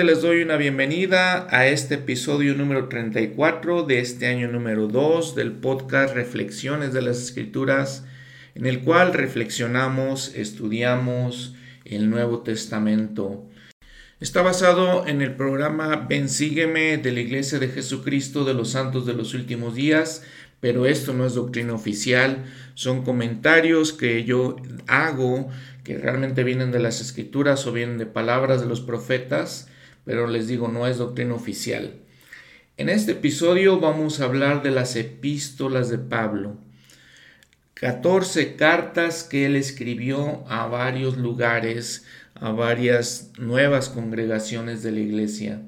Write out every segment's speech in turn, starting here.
Nuevamente les doy una bienvenida a este episodio número 34 de este año número 2 del podcast Reflexiones de las Escrituras, en el cual reflexionamos, estudiamos el Nuevo Testamento. Está basado en el programa Ven Sígueme de la Iglesia de Jesucristo de los Santos de los Últimos Días, pero esto no es doctrina oficial, son comentarios que yo hago que realmente vienen de las escrituras o vienen de palabras de los profetas, pero les digo, no es doctrina oficial. En este episodio vamos a hablar de las epístolas de Pablo. 14 cartas que él escribió a varios lugares, a varias nuevas congregaciones de la iglesia.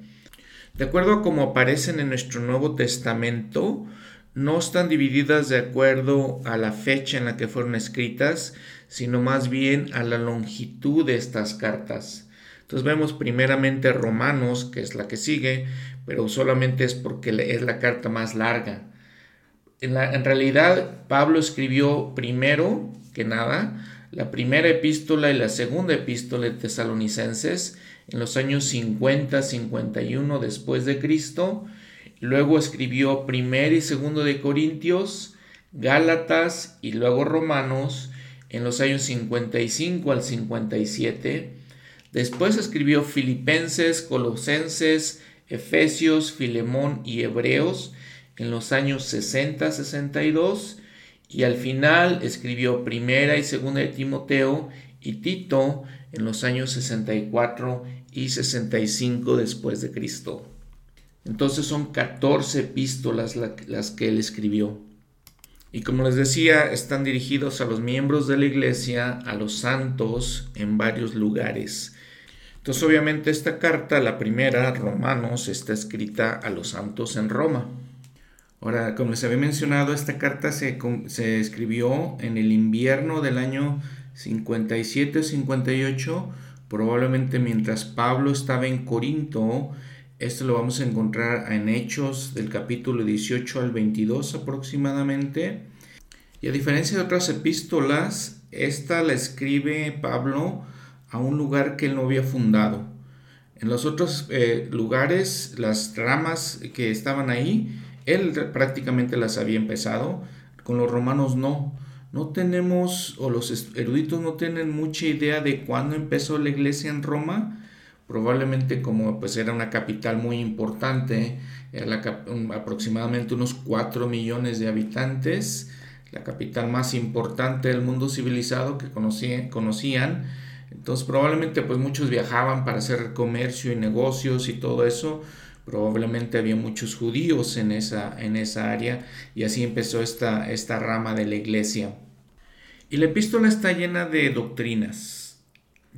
De acuerdo a como aparecen en nuestro Nuevo Testamento, no están divididas de acuerdo a la fecha en la que fueron escritas, sino más bien a la longitud de estas cartas. Entonces vemos primeramente Romanos, que es la que sigue, pero solamente es porque es la carta más larga. En, realidad, Pablo escribió primero que nada la primera epístola y la segunda epístola de Tesalonicenses en los años 50-51 después de Cristo Luego escribió primer y segundo de Corintios, Gálatas y luego Romanos en los años 55 al 57. Después escribió Filipenses, Colosenses, Efesios, Filemón y Hebreos en los años 60-62 y al final escribió Primera y Segunda de Timoteo y Tito en los años 64 y 65 después de Cristo. Entonces son 14 epístolas las que él escribió. Y como les decía, están dirigidos a los miembros de la iglesia, a los santos en varios lugares. Entonces obviamente esta carta, la primera, Romanos, está escrita a los santos en Roma. Ahora, como les había mencionado, esta carta se, se escribió en el invierno del año 57-58, probablemente mientras Pablo estaba en Corinto esto lo vamos a encontrar en Hechos del capítulo 18 al 22 aproximadamente. Y a diferencia de otras epístolas, esta la escribe Pablo a un lugar que él no había fundado. En los otros eh, lugares, las ramas que estaban ahí, él prácticamente las había empezado. Con los romanos no. No tenemos, o los eruditos no tienen mucha idea de cuándo empezó la iglesia en Roma probablemente como pues era una capital muy importante, era aproximadamente unos 4 millones de habitantes, la capital más importante del mundo civilizado que conocían. Entonces probablemente pues muchos viajaban para hacer comercio y negocios y todo eso. Probablemente había muchos judíos en esa, en esa área y así empezó esta, esta rama de la iglesia. Y la epístola está llena de doctrinas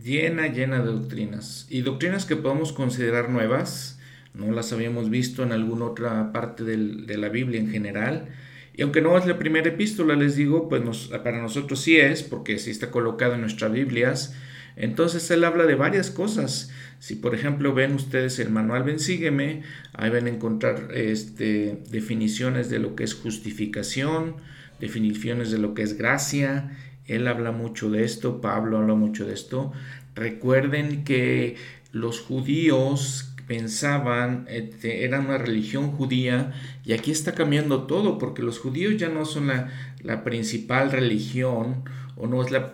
llena, llena de doctrinas. Y doctrinas que podemos considerar nuevas, no las habíamos visto en alguna otra parte de la Biblia en general. Y aunque no es la primera epístola, les digo, pues para nosotros sí es, porque sí está colocado en nuestras Biblias. Entonces él habla de varias cosas. Si por ejemplo ven ustedes el manual Ven Sígueme, ahí van a encontrar este, definiciones de lo que es justificación, definiciones de lo que es gracia, él habla mucho de esto, Pablo habla mucho de esto. Recuerden que los judíos pensaban, este, era una religión judía, y aquí está cambiando todo, porque los judíos ya no son la, principal religión, o no es la,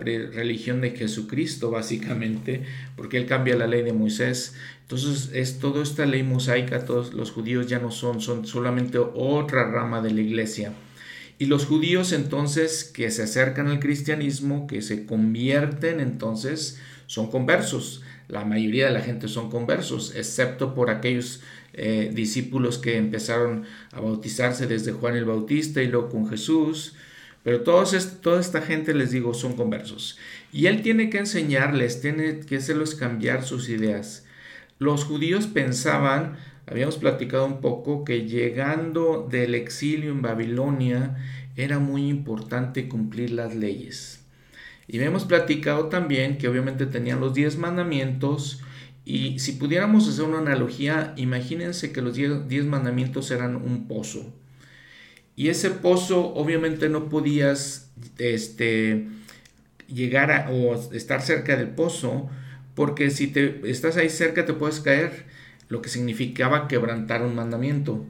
religión de Jesucristo, básicamente, porque él cambia la ley de Moisés. Entonces, es toda esta ley mosaica, todos los judíos ya no son, son solamente otra rama de la iglesia. Y los judíos entonces que se acercan al cristianismo, que se convierten entonces, son conversos. La mayoría de la gente son conversos, excepto por aquellos eh, discípulos que empezaron a bautizarse desde Juan el Bautista y luego con Jesús. Pero todos toda esta gente, les digo, son conversos. Y él tiene que enseñarles, tiene que hacerlos cambiar sus ideas. Los judíos pensaban Habíamos platicado un poco que llegando del exilio en Babilonia era muy importante cumplir las leyes. Y hemos platicado también que obviamente tenían los diez mandamientos y si pudiéramos hacer una analogía, imagínense que los diez, mandamientos eran un pozo. Y ese pozo obviamente no podías este, llegar a, o estar cerca del pozo porque si te estás ahí cerca te puedes caer, lo que significaba quebrantar un mandamiento.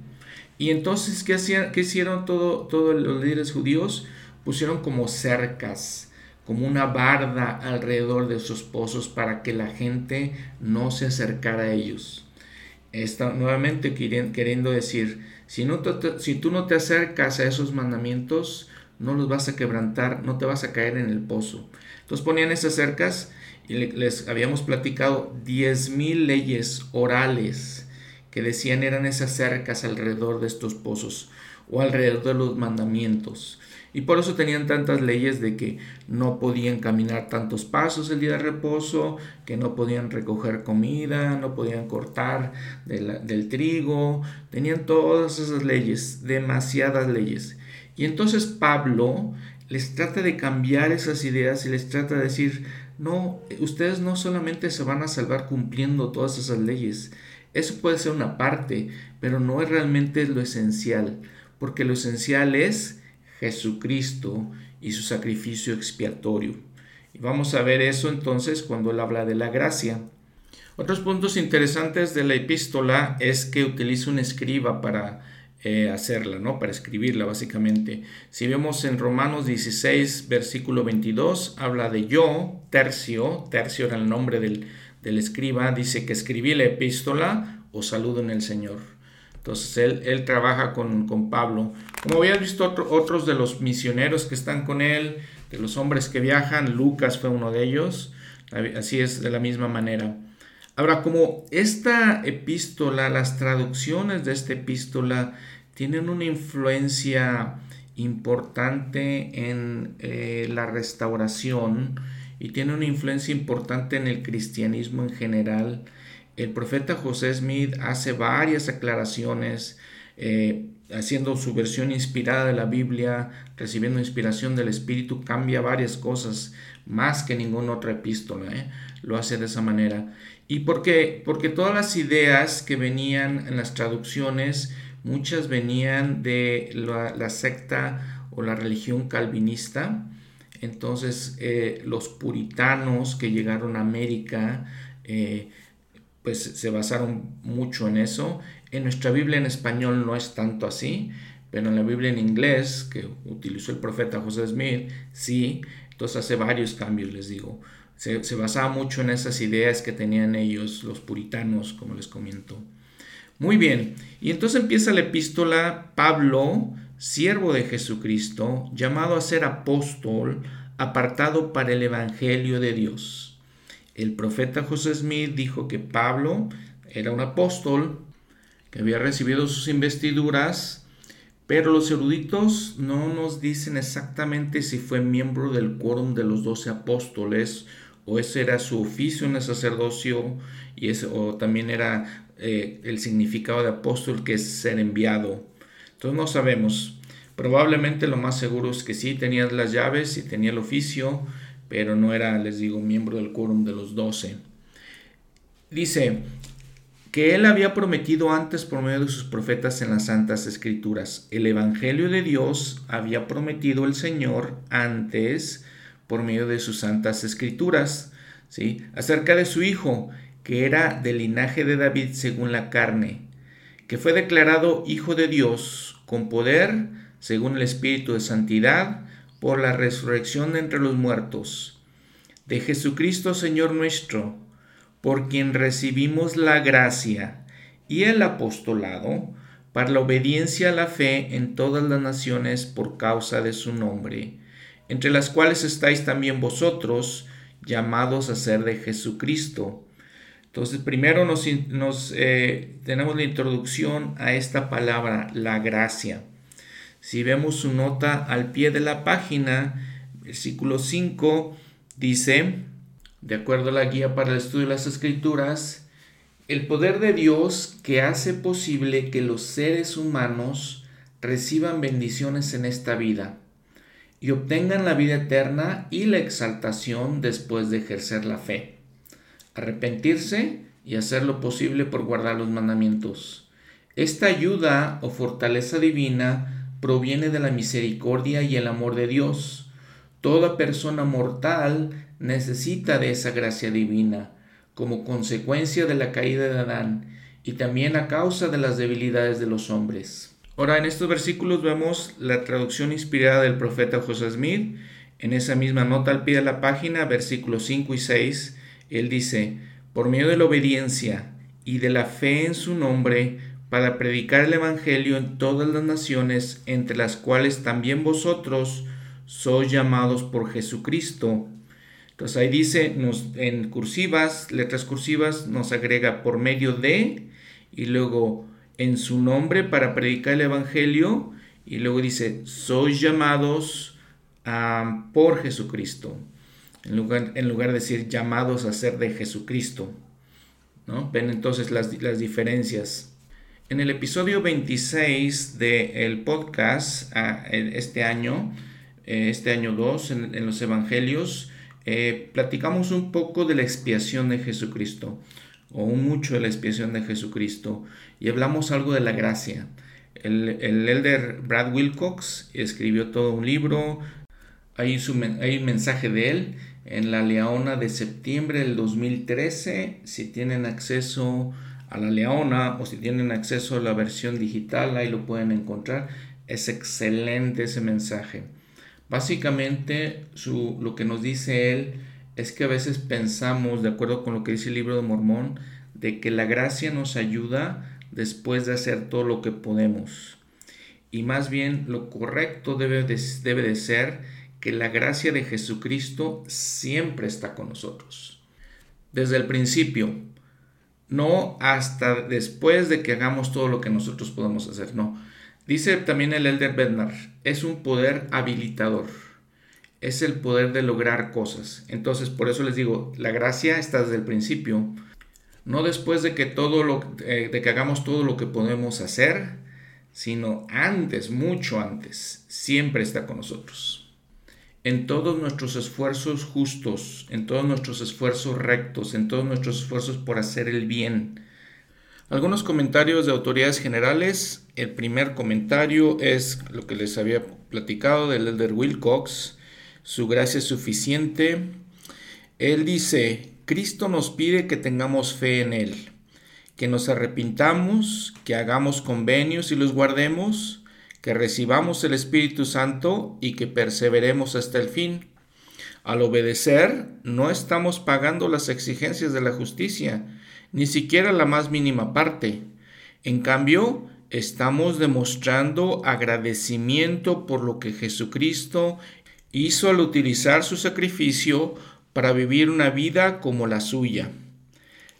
Y entonces, ¿qué, hacían, qué hicieron todos todo los líderes judíos? Pusieron como cercas, como una barda alrededor de sus pozos para que la gente no se acercara a ellos. Está nuevamente queriendo decir, si, no si tú no te acercas a esos mandamientos, no los vas a quebrantar, no te vas a caer en el pozo. Entonces ponían esas cercas y les habíamos platicado 10.000 leyes orales que decían eran esas cercas alrededor de estos pozos o alrededor de los mandamientos. Y por eso tenían tantas leyes de que no podían caminar tantos pasos el día de reposo, que no podían recoger comida, no podían cortar del trigo. Tenían todas esas leyes, demasiadas leyes. Y entonces Pablo les trata de cambiar esas ideas y les trata de decir, no, ustedes no solamente se van a salvar cumpliendo todas esas leyes, eso puede ser una parte, pero no es realmente lo esencial, porque lo esencial es Jesucristo y su sacrificio expiatorio. Y vamos a ver eso entonces cuando él habla de la gracia. Otros puntos interesantes de la epístola es que utiliza un escriba para eh, hacerla, ¿no? Para escribirla básicamente. Si vemos en Romanos 16, versículo 22, habla de yo, tercio, tercio era el nombre del, del escriba, dice que escribí la epístola o saludo en el Señor. Entonces él, él trabaja con, con, Pablo. Como habías visto otros de los misioneros que están con él, de los hombres que viajan, Lucas fue uno de ellos, así es de la misma manera. Ahora, como esta epístola, las traducciones de esta epístola tienen una influencia importante en eh, la restauración y tienen una influencia importante en el cristianismo en general, el profeta José Smith hace varias aclaraciones, eh, haciendo su versión inspirada de la Biblia, recibiendo inspiración del Espíritu, cambia varias cosas más que ninguna otra epístola. ¿eh? Lo hace de esa manera. ¿Y por qué? Porque todas las ideas que venían en las traducciones, muchas venían de la, secta o la religión calvinista. Entonces, eh, los puritanos que llegaron a América, pues se basaron mucho en eso. En nuestra Biblia en español no es tanto así, pero en la Biblia en inglés, que utilizó el profeta José Smith, sí, entonces hace varios cambios, les digo. Se, basaba mucho en esas ideas que tenían ellos, los puritanos, como les comento. Muy bien, y entonces empieza la epístola Pablo, siervo de Jesucristo, llamado a ser apóstol, apartado para el Evangelio de Dios. El profeta José Smith dijo que Pablo era un apóstol que había recibido sus investiduras, pero los eruditos no nos dicen exactamente si fue miembro del quórum de los doce apóstoles o ese era su oficio en el sacerdocio y ese, o también era eh, el significado de apóstol que es ser enviado. Entonces no sabemos. Probablemente lo más seguro es que sí tenía las llaves y tenía el oficio, pero no era, les digo, miembro del quórum de los doce. Dice que él había prometido antes por medio de sus profetas en las Santas Escrituras. El Evangelio de Dios había prometido el Señor antes por medio de sus Santas Escrituras, ¿sí? acerca de su Hijo, que era del linaje de David según la carne, que fue declarado Hijo de Dios con poder según el Espíritu de Santidad, por la resurrección entre los muertos, de Jesucristo Señor nuestro, por quien recibimos la gracia y el apostolado para la obediencia a la fe en todas las naciones por causa de su nombre, entre las cuales estáis también vosotros, llamados a ser de Jesucristo. Entonces, primero nos, nos eh, tenemos la introducción a esta palabra, la gracia. Si vemos su nota al pie de la página, versículo 5 dice, de acuerdo a la guía para el estudio de las escrituras, el poder de Dios que hace posible que los seres humanos reciban bendiciones en esta vida y obtengan la vida eterna y la exaltación después de ejercer la fe, arrepentirse y hacer lo posible por guardar los mandamientos. Esta ayuda o fortaleza divina proviene de la misericordia y el amor de Dios. Toda persona mortal necesita de esa gracia divina, como consecuencia de la caída de Adán y también a causa de las debilidades de los hombres. Ahora, en estos versículos vemos la traducción inspirada del profeta José Smith. En esa misma nota al pie de la página, versículos 5 y 6, él dice, por medio de la obediencia y de la fe en su nombre, para predicar el Evangelio en todas las naciones, entre las cuales también vosotros sois llamados por Jesucristo. Entonces ahí dice, nos, en cursivas, letras cursivas, nos agrega por medio de, y luego en su nombre para predicar el Evangelio, y luego dice, sois llamados por Jesucristo, en lugar, en lugar de decir llamados a ser de Jesucristo. ¿no? Ven entonces las, las diferencias. En el episodio 26 del podcast ah, este año, eh, este año 2, en, los Evangelios, eh, platicamos un poco de la expiación de Jesucristo, o mucho de la expiación de Jesucristo, y hablamos algo de la gracia. El, el elder Brad Wilcox escribió todo un libro, hay, hay un mensaje de él en la Leona de septiembre del 2013, si tienen acceso a la Leona o si tienen acceso a la versión digital, ahí lo pueden encontrar. Es excelente ese mensaje. Básicamente su, lo que nos dice él es que a veces pensamos, de acuerdo con lo que dice el libro de Mormón, de que la gracia nos ayuda después de hacer todo lo que podemos. Y más bien lo correcto debe de, debe de ser que la gracia de Jesucristo siempre está con nosotros. Desde el principio, no hasta después de que hagamos todo lo que nosotros podemos hacer, no. Dice también el Elder Bednar, es un poder habilitador, es el poder de lograr cosas. Entonces, por eso les digo, la gracia está desde el principio, no después de que todo lo eh, de que hagamos todo lo que podemos hacer, sino antes, mucho antes, siempre está con nosotros en todos nuestros esfuerzos justos, en todos nuestros esfuerzos rectos, en todos nuestros esfuerzos por hacer el bien. Algunos comentarios de autoridades generales. El primer comentario es lo que les había platicado del Elder Wilcox. Su gracia es suficiente. Él dice, Cristo nos pide que tengamos fe en Él, que nos arrepintamos, que hagamos convenios y los guardemos, que recibamos el Espíritu Santo y que perseveremos hasta el fin. Al obedecer, no estamos pagando las exigencias de la justicia, ni siquiera la más mínima parte. En cambio, estamos demostrando agradecimiento por lo que Jesucristo hizo al utilizar su sacrificio para vivir una vida como la suya.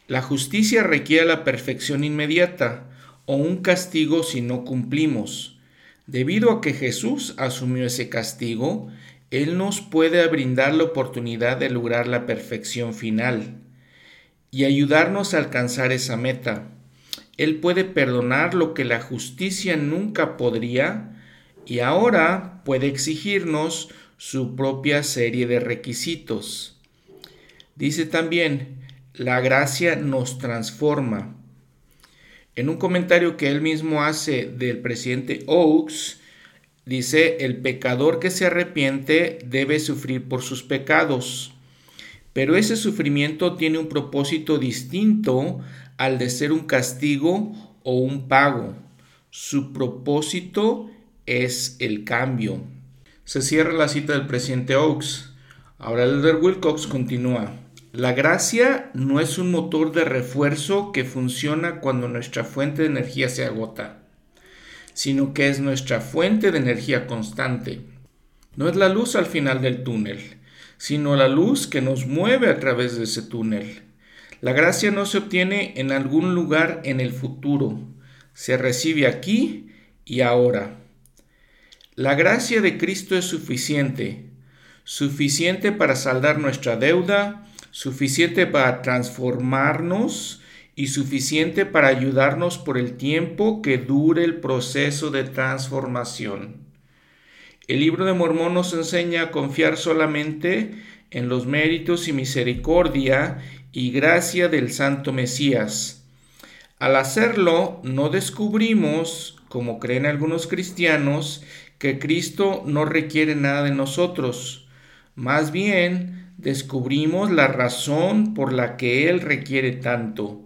La justicia requiere la perfección inmediata o un castigo si no cumplimos. Debido a que Jesús asumió ese castigo, Él nos puede brindar la oportunidad de lograr la perfección final y ayudarnos a alcanzar esa meta. Él puede perdonar lo que la justicia nunca podría y ahora puede exigirnos su propia serie de requisitos. Dice también, la gracia nos transforma. En un comentario que él mismo hace del presidente Oaks, dice, el pecador que se arrepiente debe sufrir por sus pecados, pero ese sufrimiento tiene un propósito distinto al de ser un castigo o un pago. Su propósito es el cambio. Se cierra la cita del presidente Oaks. Ahora el de Wilcox continúa. La gracia no es un motor de refuerzo que funciona cuando nuestra fuente de energía se agota, sino que es nuestra fuente de energía constante. No es la luz al final del túnel, sino la luz que nos mueve a través de ese túnel. La gracia no se obtiene en algún lugar en el futuro, se recibe aquí y ahora. La gracia de Cristo es suficiente, suficiente para saldar nuestra deuda, suficiente para transformarnos y suficiente para ayudarnos por el tiempo que dure el proceso de transformación. El libro de Mormón nos enseña a confiar solamente en los méritos y misericordia y gracia del Santo Mesías. Al hacerlo, no descubrimos, como creen algunos cristianos, que Cristo no requiere nada de nosotros. Más bien, descubrimos la razón por la que Él requiere tanto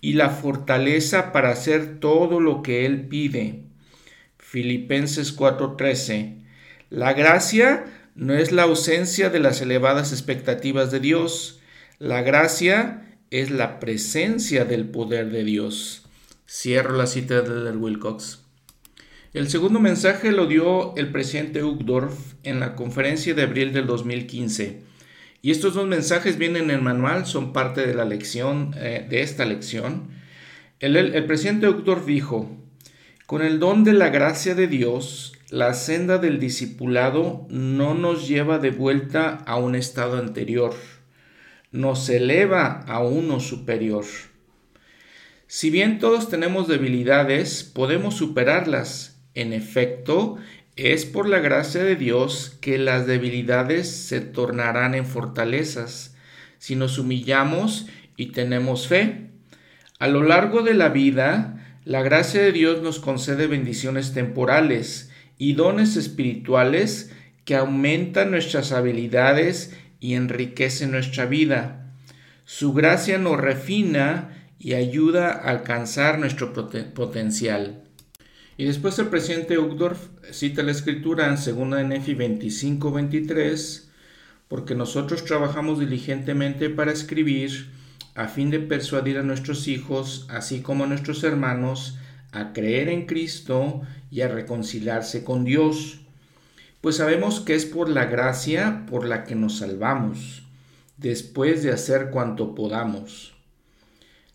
y la fortaleza para hacer todo lo que Él pide. Filipenses 4:13. La gracia no es la ausencia de las elevadas expectativas de Dios. La gracia es la presencia del poder de Dios. Cierro la cita de Wilcox. El segundo mensaje lo dio el presidente Uchtdorf en la conferencia de abril del 2015. Y estos dos mensajes vienen en el manual, son parte de la lección, eh, de esta lección. El, el, presidente Uchtdorf dijo, con el don de la gracia de Dios, la senda del discipulado no nos lleva de vuelta a un estado anterior, nos eleva a uno superior. Si bien todos tenemos debilidades, podemos superarlas. En efecto, es por la gracia de Dios que las debilidades se tornarán en fortalezas si nos humillamos y tenemos fe. A lo largo de la vida, la gracia de Dios nos concede bendiciones temporales y dones espirituales que aumentan nuestras habilidades y enriquecen nuestra vida. Su gracia nos refina y ayuda a alcanzar nuestro potencial. Y después el presidente Uchtdorf cita la escritura en 2 Nefi 25-23, porque nosotros trabajamos diligentemente para escribir a fin de persuadir a nuestros hijos, así como a nuestros hermanos, a creer en Cristo y a reconciliarse con Dios, pues sabemos que es por la gracia por la que nos salvamos, después de hacer cuanto podamos.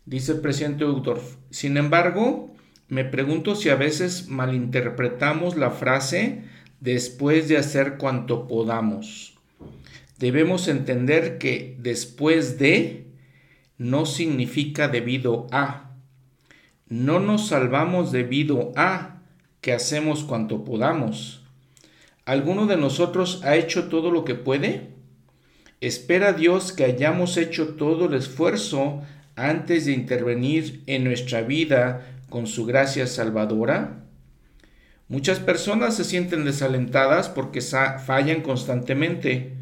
Dice el presidente Uchtdorf, sin embargo, me pregunto si a veces malinterpretamos la frase después de hacer cuanto podamos. Debemos entender que después de no significa debido a. No nos salvamos debido a que hacemos cuanto podamos. ¿Alguno de nosotros ha hecho todo lo que puede? ¿Espera Dios que hayamos hecho todo el esfuerzo antes de intervenir en nuestra vida con su gracia salvadora? Muchas personas se sienten desalentadas porque fallan constantemente.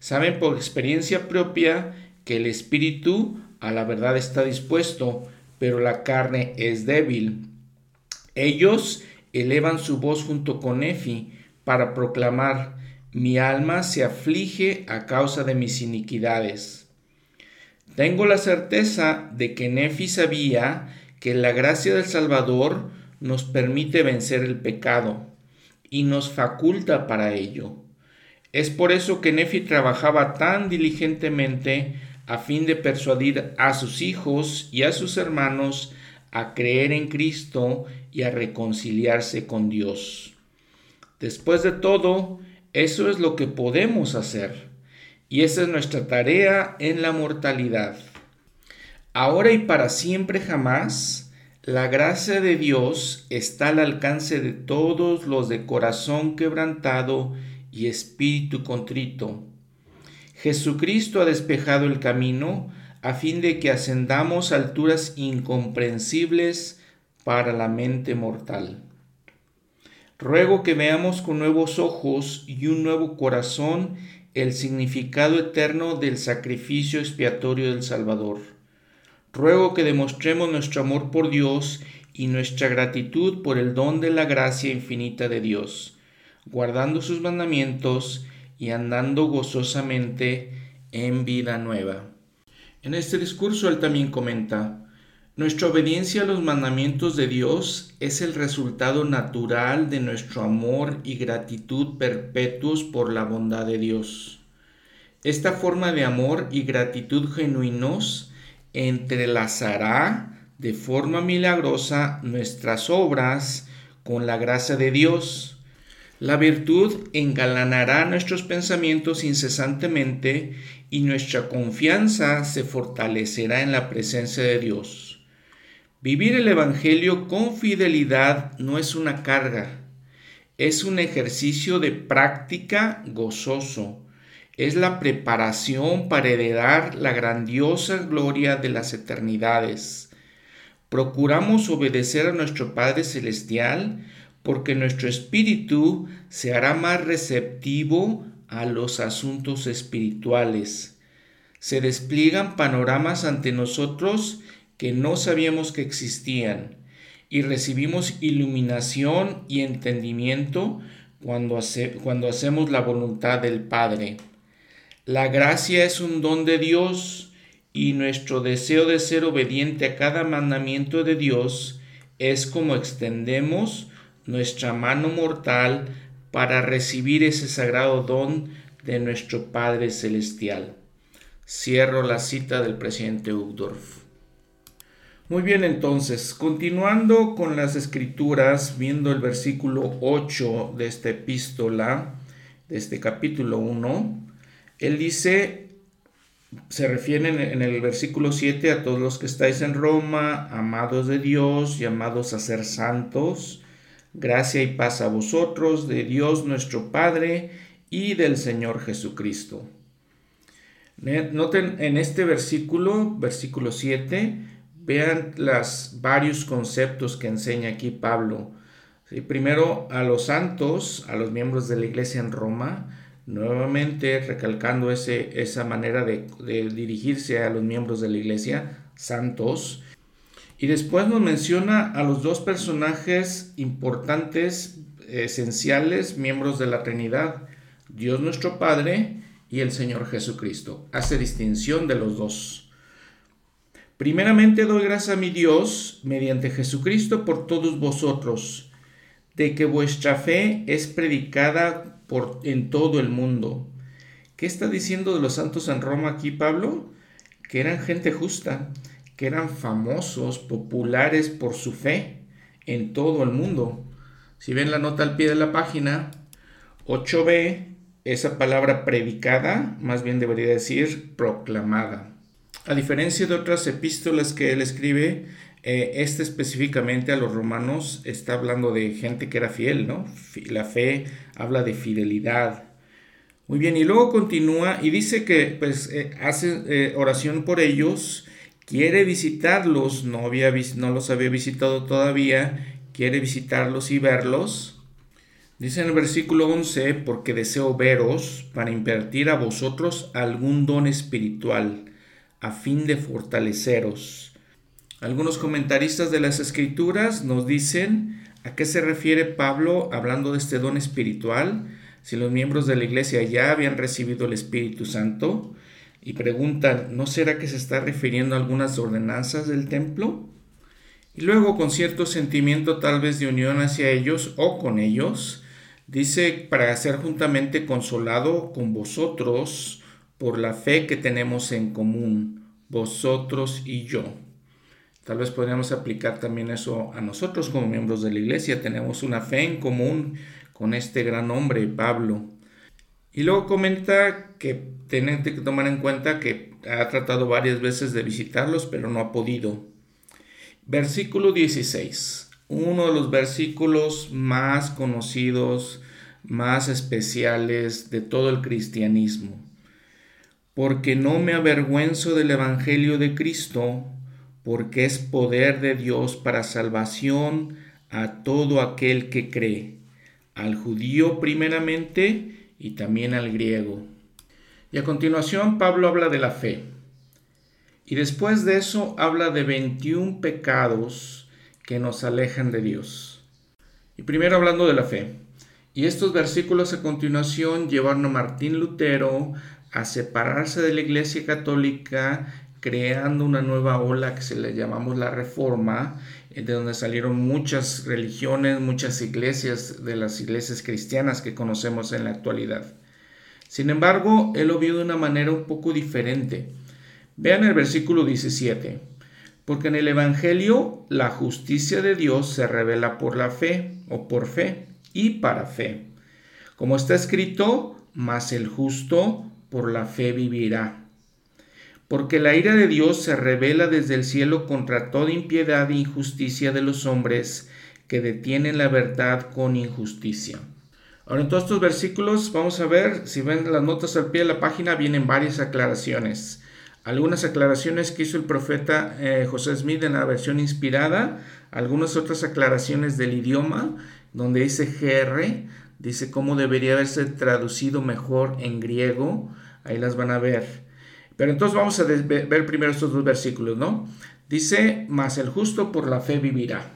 Saben por experiencia propia que el espíritu a la verdad está dispuesto, pero la carne es débil. Ellos elevan su voz junto con Efi para proclamar, mi alma se aflige a causa de mis iniquidades. Tengo la certeza de que Nefi sabía que la gracia del Salvador nos permite vencer el pecado y nos faculta para ello. Es por eso que Nefi trabajaba tan diligentemente a fin de persuadir a sus hijos y a sus hermanos a creer en Cristo y a reconciliarse con Dios. Después de todo, eso es lo que podemos hacer y esa es nuestra tarea en la mortalidad. Ahora y para siempre jamás, la gracia de Dios está al alcance de todos los de corazón quebrantado y espíritu contrito Jesucristo ha despejado el camino a fin de que ascendamos a alturas incomprensibles para la mente mortal. Ruego que veamos con nuevos ojos y un nuevo corazón el significado eterno del sacrificio expiatorio del Salvador. Ruego que demostremos nuestro amor por Dios y nuestra gratitud por el don de la gracia infinita de Dios, guardando sus mandamientos y andando gozosamente en vida nueva. En este discurso él también comenta, nuestra obediencia a los mandamientos de Dios es el resultado natural de nuestro amor y gratitud perpetuos por la bondad de Dios. Esta forma de amor y gratitud genuinos entrelazará de forma milagrosa nuestras obras con la gracia de Dios la virtud engalanará nuestros pensamientos incesantemente y nuestra confianza se fortalecerá en la presencia de Dios. Vivir el Evangelio con fidelidad no es una carga, es un ejercicio de práctica gozoso. Es la preparación para heredar la grandiosa gloria de las eternidades. Procuramos obedecer a nuestro Padre Celestial porque nuestro espíritu se hará más receptivo a los asuntos espirituales. Se despliegan panoramas ante nosotros que no sabíamos que existían y recibimos iluminación y entendimiento cuando, cuando hacemos la voluntad del Padre. La gracia es un don de Dios y nuestro deseo de ser obediente a cada mandamiento de Dios es como extendemos nuestra mano mortal para recibir ese sagrado don de nuestro Padre Celestial. Cierro la cita del presidente Uchtdorf. Muy bien, entonces, continuando con las escrituras, viendo el versículo 8 de esta epístola, de este capítulo 1, él dice, se refiere en el versículo 7 a todos los que estáis en Roma, amados de Dios, llamados a ser santos, gracia y paz a vosotros, de Dios nuestro Padre y del Señor Jesucristo. Noten en este versículo, versículo 7, Vean los varios conceptos que enseña aquí Pablo. Primero a los santos, a los miembros de la iglesia en Roma, nuevamente recalcando ese, esa manera de, de dirigirse a los miembros de la iglesia, santos. Y después nos menciona a los dos personajes importantes, esenciales, miembros de la Trinidad, Dios nuestro Padre y el Señor Jesucristo. Hace distinción de los dos. Primeramente doy gracias a mi Dios mediante Jesucristo por todos vosotros, de que vuestra fe es predicada en todo el mundo. ¿Qué está diciendo de los santos en Roma aquí Pablo? Que eran gente justa, que eran famosos, populares por su fe en todo el mundo. Si ven la nota al pie de la página, 8b, esa palabra predicada, más bien debería decir proclamada. A diferencia de otras epístolas que él escribe, eh, este específicamente a los romanos está hablando de gente que era fiel, ¿no? La fe habla de fidelidad. Muy bien, y luego continúa y dice que pues eh, hace eh, oración por ellos, quiere visitarlos, no, había, no los había visitado todavía, quiere visitarlos y verlos. Dice en el versículo 11, porque deseo veros para invertir a vosotros algún don espiritual a fin de fortaleceros. Algunos comentaristas de las escrituras nos dicen a qué se refiere Pablo hablando de este don espiritual, si los miembros de la iglesia ya habían recibido el Espíritu Santo, y preguntan, ¿no será que se está refiriendo a algunas ordenanzas del templo? Y luego, con cierto sentimiento tal vez de unión hacia ellos o con ellos, dice, para ser juntamente consolado con vosotros, por la fe que tenemos en común, vosotros y yo. Tal vez podríamos aplicar también eso a nosotros como miembros de la iglesia. Tenemos una fe en común con este gran hombre, Pablo. Y luego comenta que tienen que tomar en cuenta que ha tratado varias veces de visitarlos, pero no ha podido. Versículo 16. Uno de los versículos más conocidos, más especiales de todo el cristianismo porque no me avergüenzo del Evangelio de Cristo, porque es poder de Dios para salvación a todo aquel que cree, al judío primeramente y también al griego. Y a continuación Pablo habla de la fe. Y después de eso habla de 21 pecados que nos alejan de Dios. Y primero hablando de la fe. Y estos versículos a continuación llevaron a Martín Lutero a separarse de la Iglesia Católica, creando una nueva ola que se le llamamos la Reforma, eh, de donde salieron muchas religiones, muchas iglesias de las iglesias cristianas que conocemos en la actualidad. Sin embargo, él lo vio de una manera un poco diferente. Vean el versículo 17. Porque en el Evangelio la justicia de Dios se revela por la fe o por fe y para fe. Como está escrito, mas el justo por la fe vivirá. Porque la ira de Dios se revela desde el cielo contra toda impiedad e injusticia de los hombres que detienen la verdad con injusticia. Ahora en todos estos versículos vamos a ver, si ven las notas al pie de la página, vienen varias aclaraciones. Algunas aclaraciones que hizo el profeta eh, José Smith en la versión inspirada, algunas otras aclaraciones del idioma, donde dice GR, dice cómo debería haberse traducido mejor en griego, ahí las van a ver. Pero entonces vamos a ver primero estos dos versículos, ¿no? Dice, mas el justo por la fe vivirá.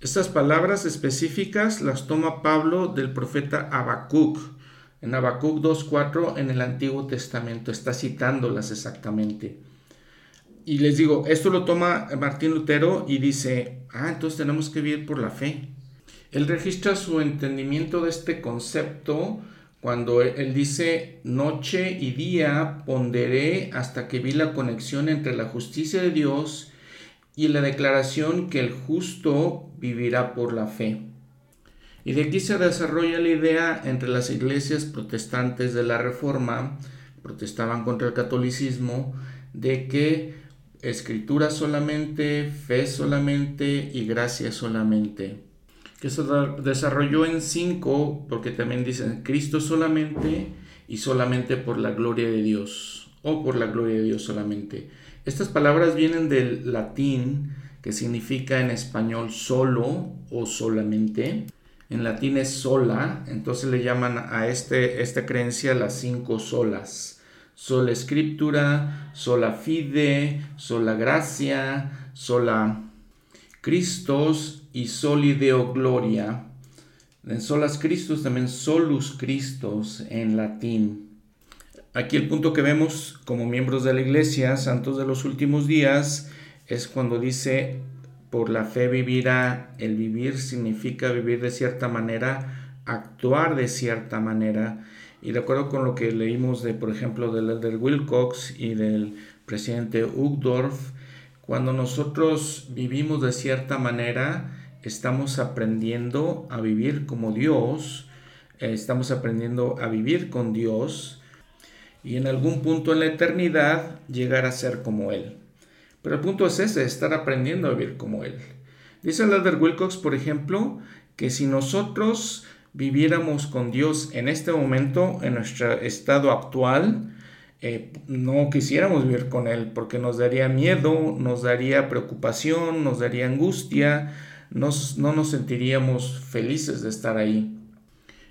Estas palabras específicas las toma Pablo del profeta Habacuc. En Habacuc 2.4 en el Antiguo Testamento está citándolas exactamente. Y les digo, esto lo toma Martín Lutero y dice, ah, entonces tenemos que vivir por la fe. Él registra su entendimiento de este concepto cuando él dice, noche y día ponderé hasta que vi la conexión entre la justicia de Dios y la declaración que el justo vivirá por la fe. Y de aquí se desarrolla la idea entre las iglesias protestantes de la Reforma, protestaban contra el catolicismo, de que escritura solamente, fe solamente y gracia solamente. Que se desarrolló en cinco, porque también dicen Cristo solamente y solamente por la gloria de Dios, o por la gloria de Dios solamente. Estas palabras vienen del latín, que significa en español solo o solamente. En latín es sola, entonces le llaman a este, esta creencia las cinco solas sola escritura, sola fide, sola gracia, sola Christos y solideo gloria. En solas Christus también solus Christos en latín. Aquí el punto que vemos como miembros de la iglesia, santos de los últimos días, es cuando dice, por la fe vivirá, el vivir significa vivir de cierta manera, actuar de cierta manera y de acuerdo con lo que leímos de, por ejemplo, del Elder Wilcox y del presidente Uchtdorf, cuando nosotros vivimos de cierta manera, estamos aprendiendo a vivir como Dios, eh, estamos aprendiendo a vivir con Dios y en algún punto en la eternidad llegar a ser como Él. Pero el punto es ese, estar aprendiendo a vivir como Él. Dice el Elder Wilcox, por ejemplo, que si nosotros viviéramos con Dios en este momento, en nuestro estado actual, eh, no quisiéramos vivir con Él porque nos daría miedo, nos daría preocupación, nos daría angustia, no nos sentiríamos felices de estar ahí.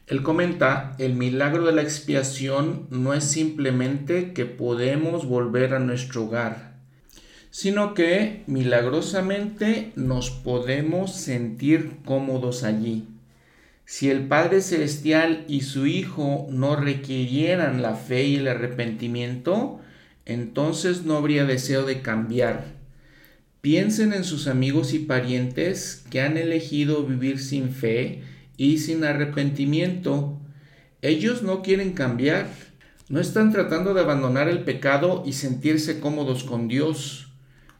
Él comenta, el milagro de la expiación no es simplemente que podemos volver a nuestro hogar, sino que milagrosamente nos podemos sentir cómodos allí. Si el Padre Celestial y su Hijo no requirieran la fe y el arrepentimiento, entonces no habría deseo de cambiar. Piensen en sus amigos y parientes que han elegido vivir sin fe y sin arrepentimiento. Ellos no quieren cambiar. No están tratando de abandonar el pecado y sentirse cómodos con Dios.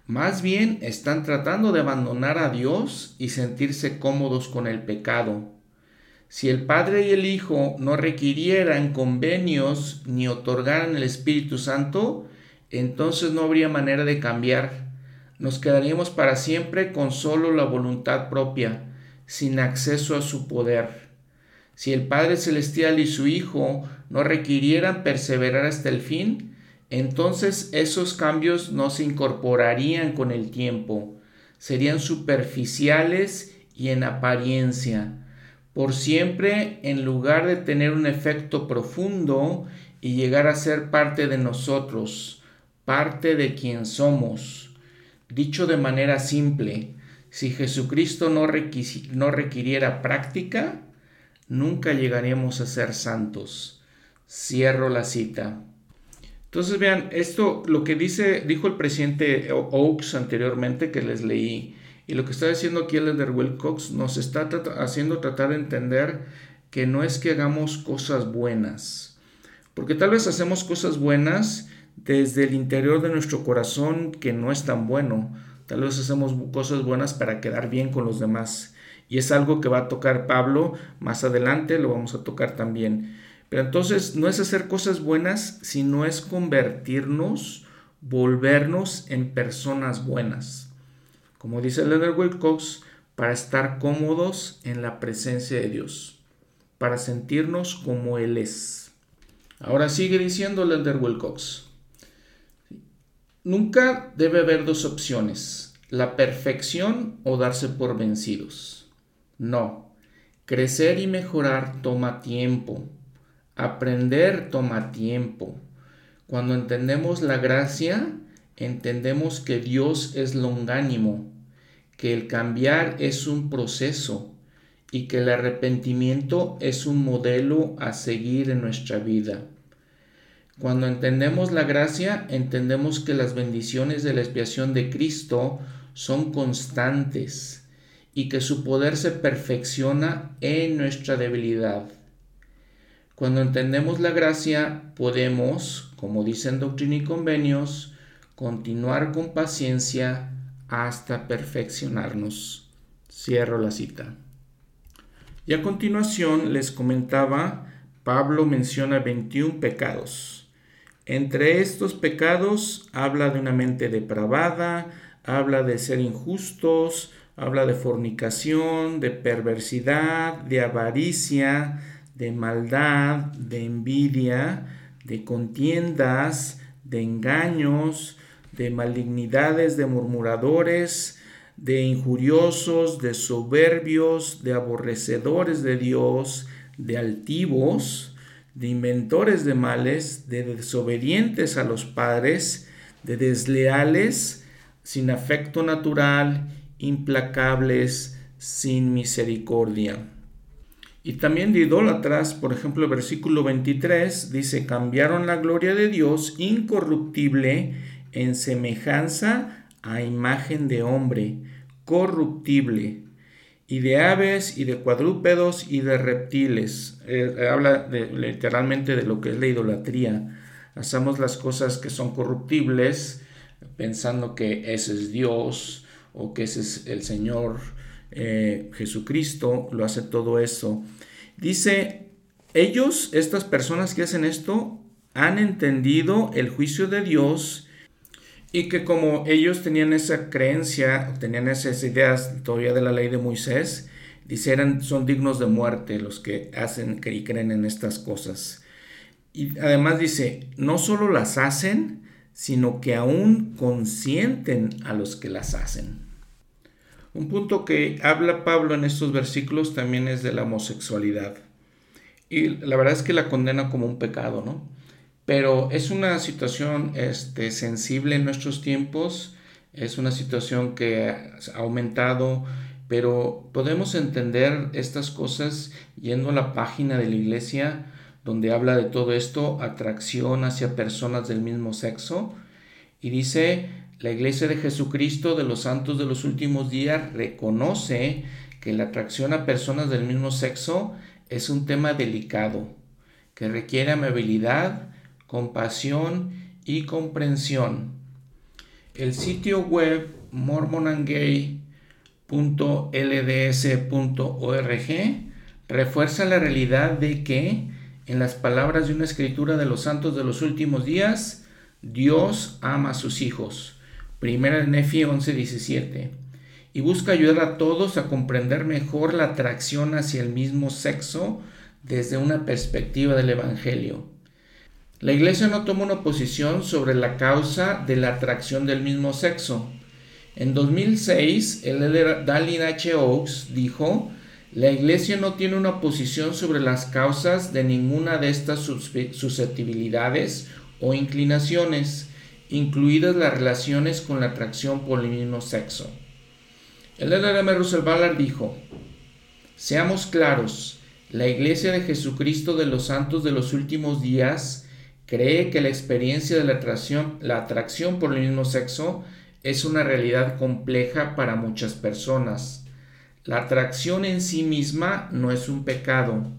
Más bien están tratando de abandonar a Dios y sentirse cómodos con el pecado. Si el Padre y el Hijo no requirieran convenios ni otorgaran el Espíritu Santo, entonces no habría manera de cambiar. Nos quedaríamos para siempre con solo la voluntad propia, sin acceso a su poder. Si el Padre Celestial y su Hijo no requirieran perseverar hasta el fin, entonces esos cambios no se incorporarían con el tiempo, serían superficiales y en apariencia por siempre en lugar de tener un efecto profundo y llegar a ser parte de nosotros, parte de quien somos. Dicho de manera simple, si Jesucristo no, requiriera práctica, nunca llegaríamos a ser santos. Cierro la cita. Entonces vean, esto lo que dice, dijo el presidente Oaks anteriormente que les leí, y lo que está diciendo aquí el Elder Wilcox nos está haciendo tratar de entender que no es que hagamos cosas buenas, porque tal vez hacemos cosas buenas desde el interior de nuestro corazón que no es tan bueno. Tal vez hacemos cosas buenas para quedar bien con los demás. Y es algo que va a tocar Pablo más adelante, lo vamos a tocar también. Pero entonces no es hacer cosas buenas, sino es convertirnos, volvernos en personas buenas como dice Leonard Wilcox, para estar cómodos en la presencia de Dios, para sentirnos como Él es. Ahora sigue diciendo Leonard Wilcox, nunca debe haber dos opciones, la perfección o darse por vencidos. No, Crecer y mejorar toma tiempo. Aprender toma tiempo. Cuando entendemos la gracia, entendemos que Dios es longánimo, que el cambiar es un proceso y que el arrepentimiento es un modelo a seguir en nuestra vida. Cuando entendemos la gracia, entendemos que las bendiciones de la expiación de Cristo son constantes y que su poder se perfecciona en nuestra debilidad. Cuando entendemos la gracia, podemos, como dicen Doctrina y Convenios, continuar con paciencia hasta perfeccionarnos. Cierro la cita. Y a continuación les comentaba, Pablo menciona 21 pecados. Entre estos pecados habla de una mente depravada, habla de ser injustos, habla de fornicación, de perversidad, de avaricia, de maldad, de envidia, de contiendas, de engaños, de malignidades, de murmuradores, de injuriosos, de soberbios, de aborrecedores de Dios, de altivos, de inventores de males, de desobedientes a los padres, de desleales, sin afecto natural, implacables, sin misericordia. Y también de idólatras, por ejemplo, el versículo 23 dice, cambiaron la gloria de Dios incorruptible en semejanza a imagen de hombre, corruptible, y de aves y de cuadrúpedos y de reptiles. Eh, habla literalmente de lo que es la idolatría. Hacemos las cosas que son corruptibles pensando que ese es Dios o que ese es el Señor eh, Jesucristo, lo hace todo eso. Dice, ellos, estas personas que hacen esto, han entendido el juicio de Dios y que como ellos tenían esa creencia, tenían esas ideas todavía de la ley de Moisés, son dignos de muerte los que hacen y creen en estas cosas. Y además dice, no solo las hacen, sino que aún consienten a los que las hacen. Un punto que habla Pablo en estos versículos también es de la homosexualidad. Y la verdad es que la condena como un pecado, ¿no? Pero es una situación este, sensible en nuestros tiempos, es una situación que ha aumentado, pero podemos entender estas cosas yendo a la página de la iglesia donde habla de todo esto, atracción hacia personas del mismo sexo, y dice, la iglesia de Jesucristo de los santos de los últimos días reconoce que la atracción a personas del mismo sexo es un tema delicado, que requiere amabilidad, compasión y comprensión. El sitio web mormonandgay.lds.org refuerza la realidad de que, en las palabras de una escritura de los santos de los últimos días, Dios ama a sus hijos. Primera de Nefi 11:17. Y busca ayudar a todos a comprender mejor la atracción hacia el mismo sexo desde una perspectiva del Evangelio. La Iglesia no toma una posición sobre la causa de la atracción del mismo sexo. En 2006, el Dalin H. Oaks dijo, la Iglesia no tiene una posición sobre las causas de ninguna de estas susceptibilidades o inclinaciones, incluidas las relaciones con la atracción por el mismo sexo. El LRM Russell Ballard dijo, seamos claros, la Iglesia de Jesucristo de los Santos de los Últimos Días cree que la experiencia de la atracción, la atracción por el mismo sexo es una realidad compleja para muchas personas. La atracción en sí misma no es un pecado,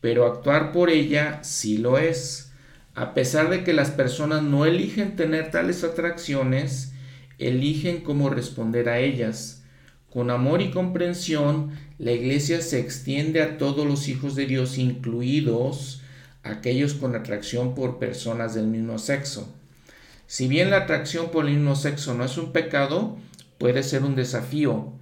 pero actuar por ella sí lo es. A pesar de que las personas no eligen tener tales atracciones, eligen cómo responder a ellas. Con amor y comprensión, la iglesia se extiende a todos los hijos de Dios, incluidos aquellos con atracción por personas del mismo sexo. Si bien la atracción por el mismo sexo no es un pecado, puede ser un desafío.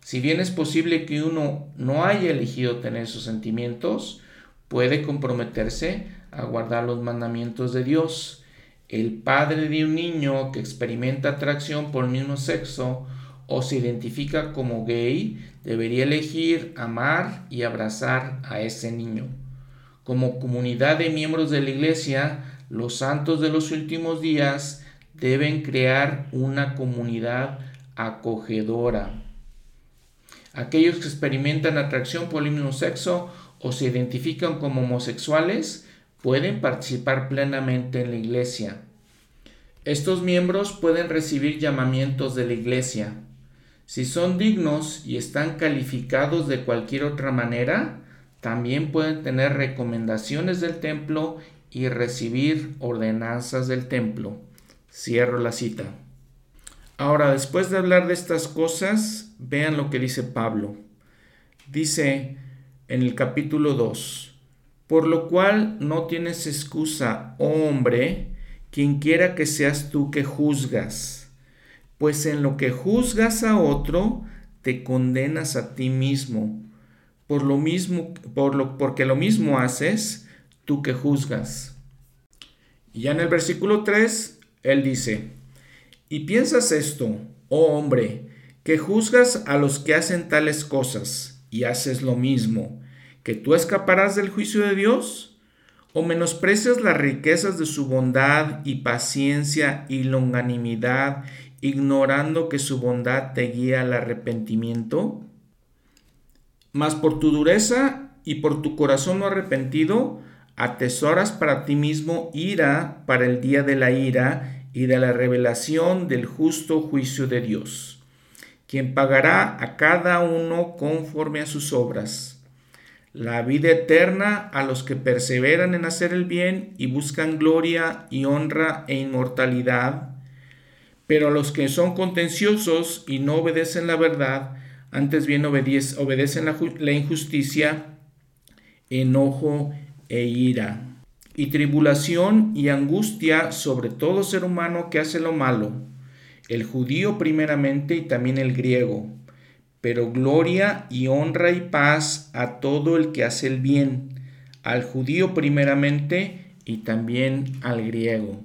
Si bien es posible que uno no haya elegido tener sus sentimientos, puede comprometerse a guardar los mandamientos de Dios. El padre de un niño que experimenta atracción por el mismo sexo o se identifica como gay, debería elegir amar y abrazar a ese niño. Como comunidad de miembros de la iglesia, los santos de los últimos días deben crear una comunidad acogedora. Aquellos que experimentan atracción por el mismo sexo o se identifican como homosexuales pueden participar plenamente en la iglesia. Estos miembros pueden recibir llamamientos de la iglesia. Si son dignos y están calificados de cualquier otra manera, también pueden tener recomendaciones del templo y recibir ordenanzas del templo. Cierro la cita. Ahora, después de hablar de estas cosas, vean lo que dice Pablo. Dice en el capítulo 2, por lo cual no tienes excusa, oh hombre, quien quiera que seas tú que juzgas, pues en lo que juzgas a otro, te condenas a ti mismo, por lo mismo, por lo, porque lo mismo haces tú que juzgas. Y ya en el versículo 3, él dice, y piensas esto, oh hombre, que juzgas a los que hacen tales cosas y haces lo mismo, que tú escaparás del juicio de Dios? ¿O menosprecias las riquezas de su bondad y paciencia y longanimidad, ignorando que su bondad te guía al arrepentimiento? Mas por tu dureza y por tu corazón no arrepentido, atesoras para ti mismo ira para el día de la ira y de la revelación del justo juicio de Dios, quien pagará a cada uno conforme a sus obras. La vida eterna a los que perseveran en hacer el bien y buscan gloria y honra e inmortalidad, pero a los que son contenciosos y no obedecen la verdad, antes bien obedecen la, la injusticia, enojo e ira, y tribulación y angustia sobre todo ser humano que hace lo malo, el judío primeramente y también el griego pero gloria y honra y paz a todo el que hace el bien, al judío primeramente y también al griego.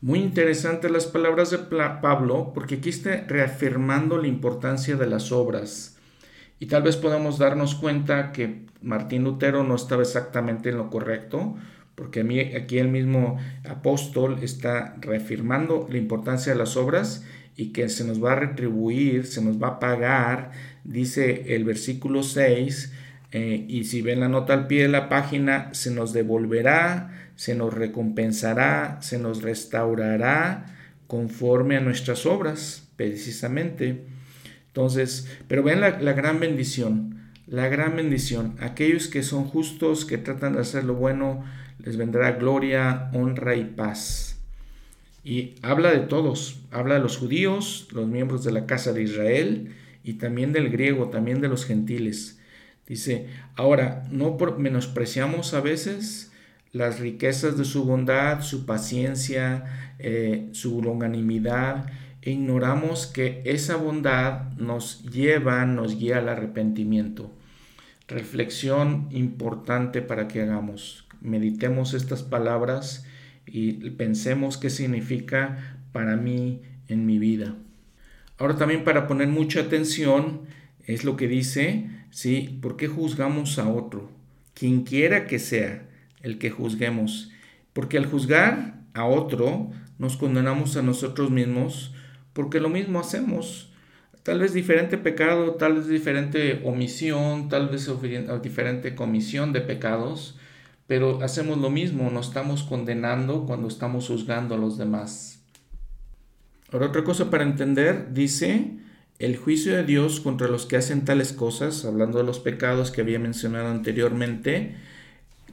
Muy interesantes las palabras de Pablo porque aquí está reafirmando la importancia de las obras. Y tal vez podamos darnos cuenta que Martín Lutero no estaba exactamente en lo correcto, porque aquí el mismo apóstol está reafirmando la importancia de las obras y que se nos va a retribuir, se nos va a pagar, dice el versículo 6, eh, y si ven la nota al pie de la página, se nos devolverá, se nos recompensará, se nos restaurará conforme a nuestras obras, precisamente. Entonces, pero ven la, la gran bendición, la gran bendición. Aquellos que son justos, que tratan de hacer lo bueno, les vendrá gloria, honra y paz. Y habla de todos, habla de los judíos, los miembros de la casa de Israel y también del griego, también de los gentiles. Dice, ahora, no menospreciamos a veces las riquezas de su bondad, su paciencia, eh, su longanimidad, e ignoramos que esa bondad nos lleva, nos guía al arrepentimiento. Reflexión importante para que hagamos. Meditemos estas palabras y pensemos qué significa para mí en mi vida. Ahora también para poner mucha atención es lo que dice, ¿sí? ¿Por qué juzgamos a otro? Quien quiera que sea el que juzguemos. Porque al juzgar a otro nos condenamos a nosotros mismos porque lo mismo hacemos. Tal vez diferente pecado, tal vez diferente omisión, tal vez diferente comisión de pecados, pero hacemos lo mismo, nos estamos condenando cuando estamos juzgando a los demás. Ahora otra cosa para entender, dice, el juicio de Dios contra los que hacen tales cosas, hablando de los pecados que había mencionado anteriormente,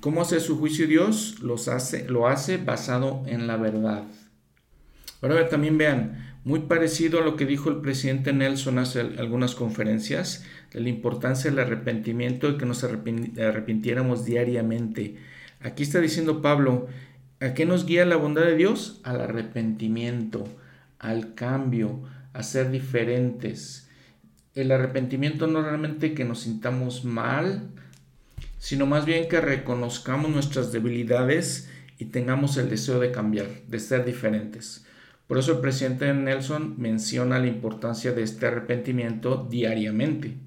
¿cómo hace su juicio Dios? Los hace, lo hace basado en la verdad. Ahora también vean, muy parecido a lo que dijo el presidente Nelson hace algunas conferencias, de la importancia del arrepentimiento y que nos arrepintiéramos diariamente. Aquí está diciendo Pablo, ¿a qué nos guía la bondad de Dios? Al arrepentimiento, al cambio, a ser diferentes. El arrepentimiento no realmente que nos sintamos mal, sino más bien que reconozcamos nuestras debilidades y tengamos el deseo de cambiar, de ser diferentes. Por eso el presidente Nelson menciona la importancia de este arrepentimiento diariamente.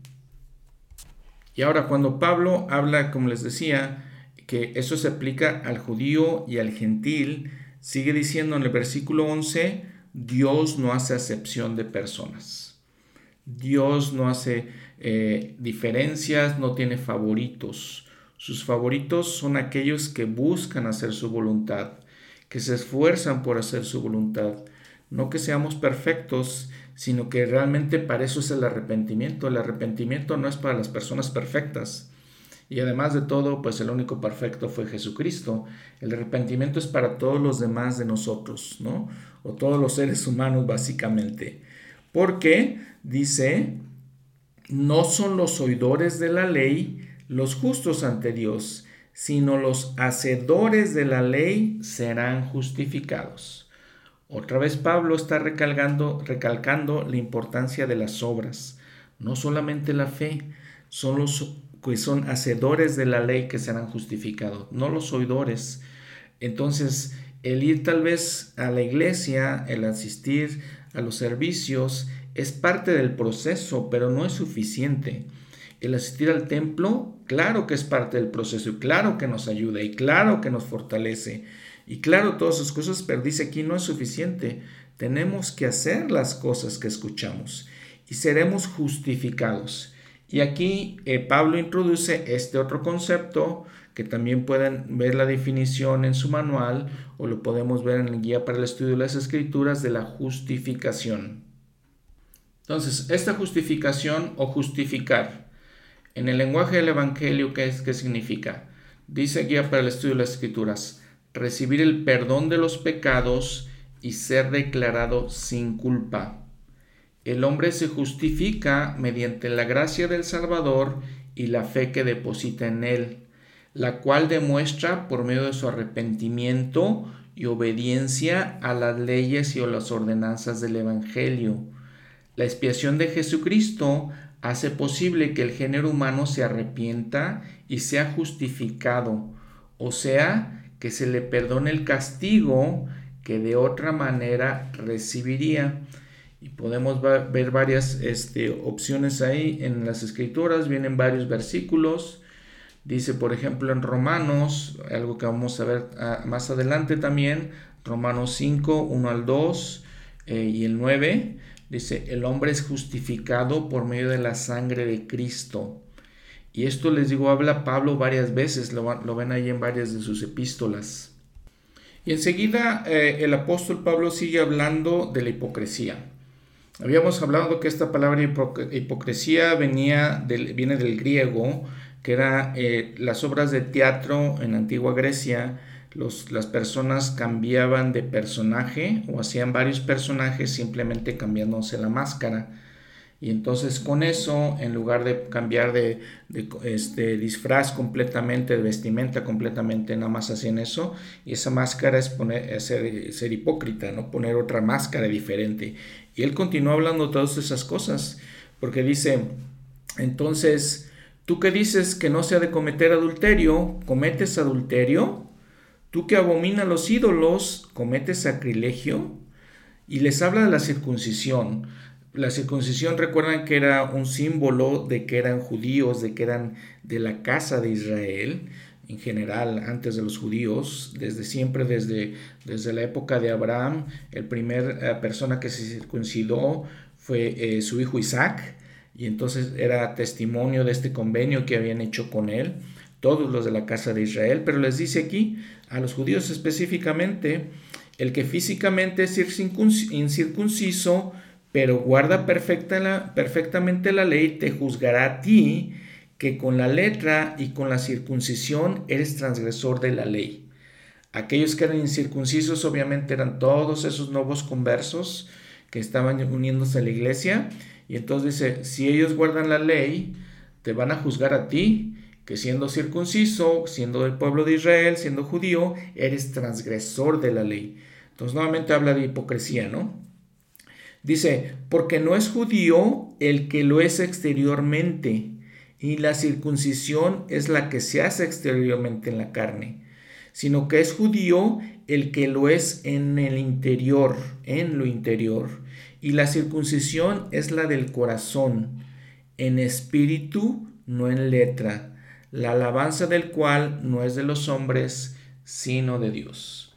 Y ahora cuando Pablo habla, como les decía, que eso se aplica al judío y al gentil, sigue diciendo en el versículo 11, Dios no hace acepción de personas. Dios no hace eh, diferencias, no tiene favoritos. Sus favoritos son aquellos que buscan hacer su voluntad, que se esfuerzan por hacer su voluntad. No que seamos perfectos, sino que realmente para eso es el arrepentimiento. El arrepentimiento no es para las personas perfectas. Y además de todo, pues el único perfecto fue Jesucristo. El arrepentimiento es para todos los demás de nosotros, ¿no? O todos los seres humanos básicamente. Porque dice, no son los oidores de la ley los justos ante Dios, sino los hacedores de la ley serán justificados. Otra vez Pablo está recalcando, recalcando la importancia de las obras, no solamente la fe, son los que son hacedores de la ley que serán justificados, no los oidores. Entonces, el ir tal vez a la iglesia, el asistir a los servicios, es parte del proceso, pero no es suficiente. El asistir al templo, claro que es parte del proceso y claro que nos ayuda y claro que nos fortalece y claro, todas esas cosas, pero dice aquí no es suficiente. Tenemos que hacer las cosas que escuchamos y seremos justificados. Y aquí eh, Pablo introduce este otro concepto que también pueden ver la definición en su manual o lo podemos ver en el guía para el estudio de las escrituras de la justificación. Entonces, esta justificación o justificar, en el lenguaje del Evangelio, ¿qué, es, qué significa? Dice guía para el estudio de las escrituras, recibir el perdón de los pecados y ser declarado sin culpa. El hombre se justifica mediante la gracia del Salvador y la fe que deposita en él, la cual demuestra por medio de su arrepentimiento y obediencia a las leyes y a las ordenanzas del Evangelio. La expiación de Jesucristo hace posible que el género humano se arrepienta y sea justificado, o sea, que se le perdone el castigo que de otra manera recibiría. Y podemos ver varias este, opciones ahí en las escrituras, vienen varios versículos. Dice, por ejemplo, en Romanos, algo que vamos a ver ah, más adelante también, Romanos 5, 1 al 2 eh, y el 9, dice, el hombre es justificado por medio de la sangre de Cristo y esto les digo, habla Pablo varias veces, lo, ven ahí en varias de sus epístolas. Y enseguida eh, el apóstol Pablo sigue hablando de la hipocresía. Habíamos hablado que esta palabra hipocresía venía del, viene del griego, que era eh, las obras de teatro en antigua Grecia. Las personas cambiaban de personaje o hacían varios personajes simplemente cambiándose la máscara. Y entonces con eso, en lugar de cambiar de, este disfraz completamente, de vestimenta completamente, nada más hacían eso. Y esa máscara es, poner, ser, ser, hipócrita, no poner otra máscara diferente. Y él continúa hablando todas esas cosas, porque dice, entonces, tú que dices que no se ha de cometer adulterio, cometes adulterio. Tú que abominas los ídolos, cometes sacrilegio. Y les habla de la circuncisión la circuncisión recuerdan que era un símbolo de que eran judíos, de que eran de la casa de Israel, en general antes de los judíos, desde siempre, desde, desde la época de Abraham, el primer eh, persona que se circuncidó fue eh, su hijo Isaac, y entonces era testimonio de este convenio que habían hecho con él, todos los de la casa de Israel, pero les dice aquí, a los judíos específicamente, el que físicamente es incircunciso, pero guarda perfectamente la ley, te juzgará a ti, que con la letra y con la circuncisión eres transgresor de la ley. Aquellos que eran incircuncisos obviamente eran todos esos nuevos conversos que estaban uniéndose a la iglesia. Y entonces dice, si ellos guardan la ley, te van a juzgar a ti, que siendo circunciso, siendo del pueblo de Israel, siendo judío, eres transgresor de la ley. Entonces nuevamente habla de hipocresía, ¿no? Dice, porque no es judío el que lo es exteriormente, y la circuncisión es la que se hace exteriormente en la carne, sino que es judío el que lo es en el interior, en lo interior, y la circuncisión es la del corazón, en espíritu, no en letra, la alabanza del cual no es de los hombres, sino de Dios.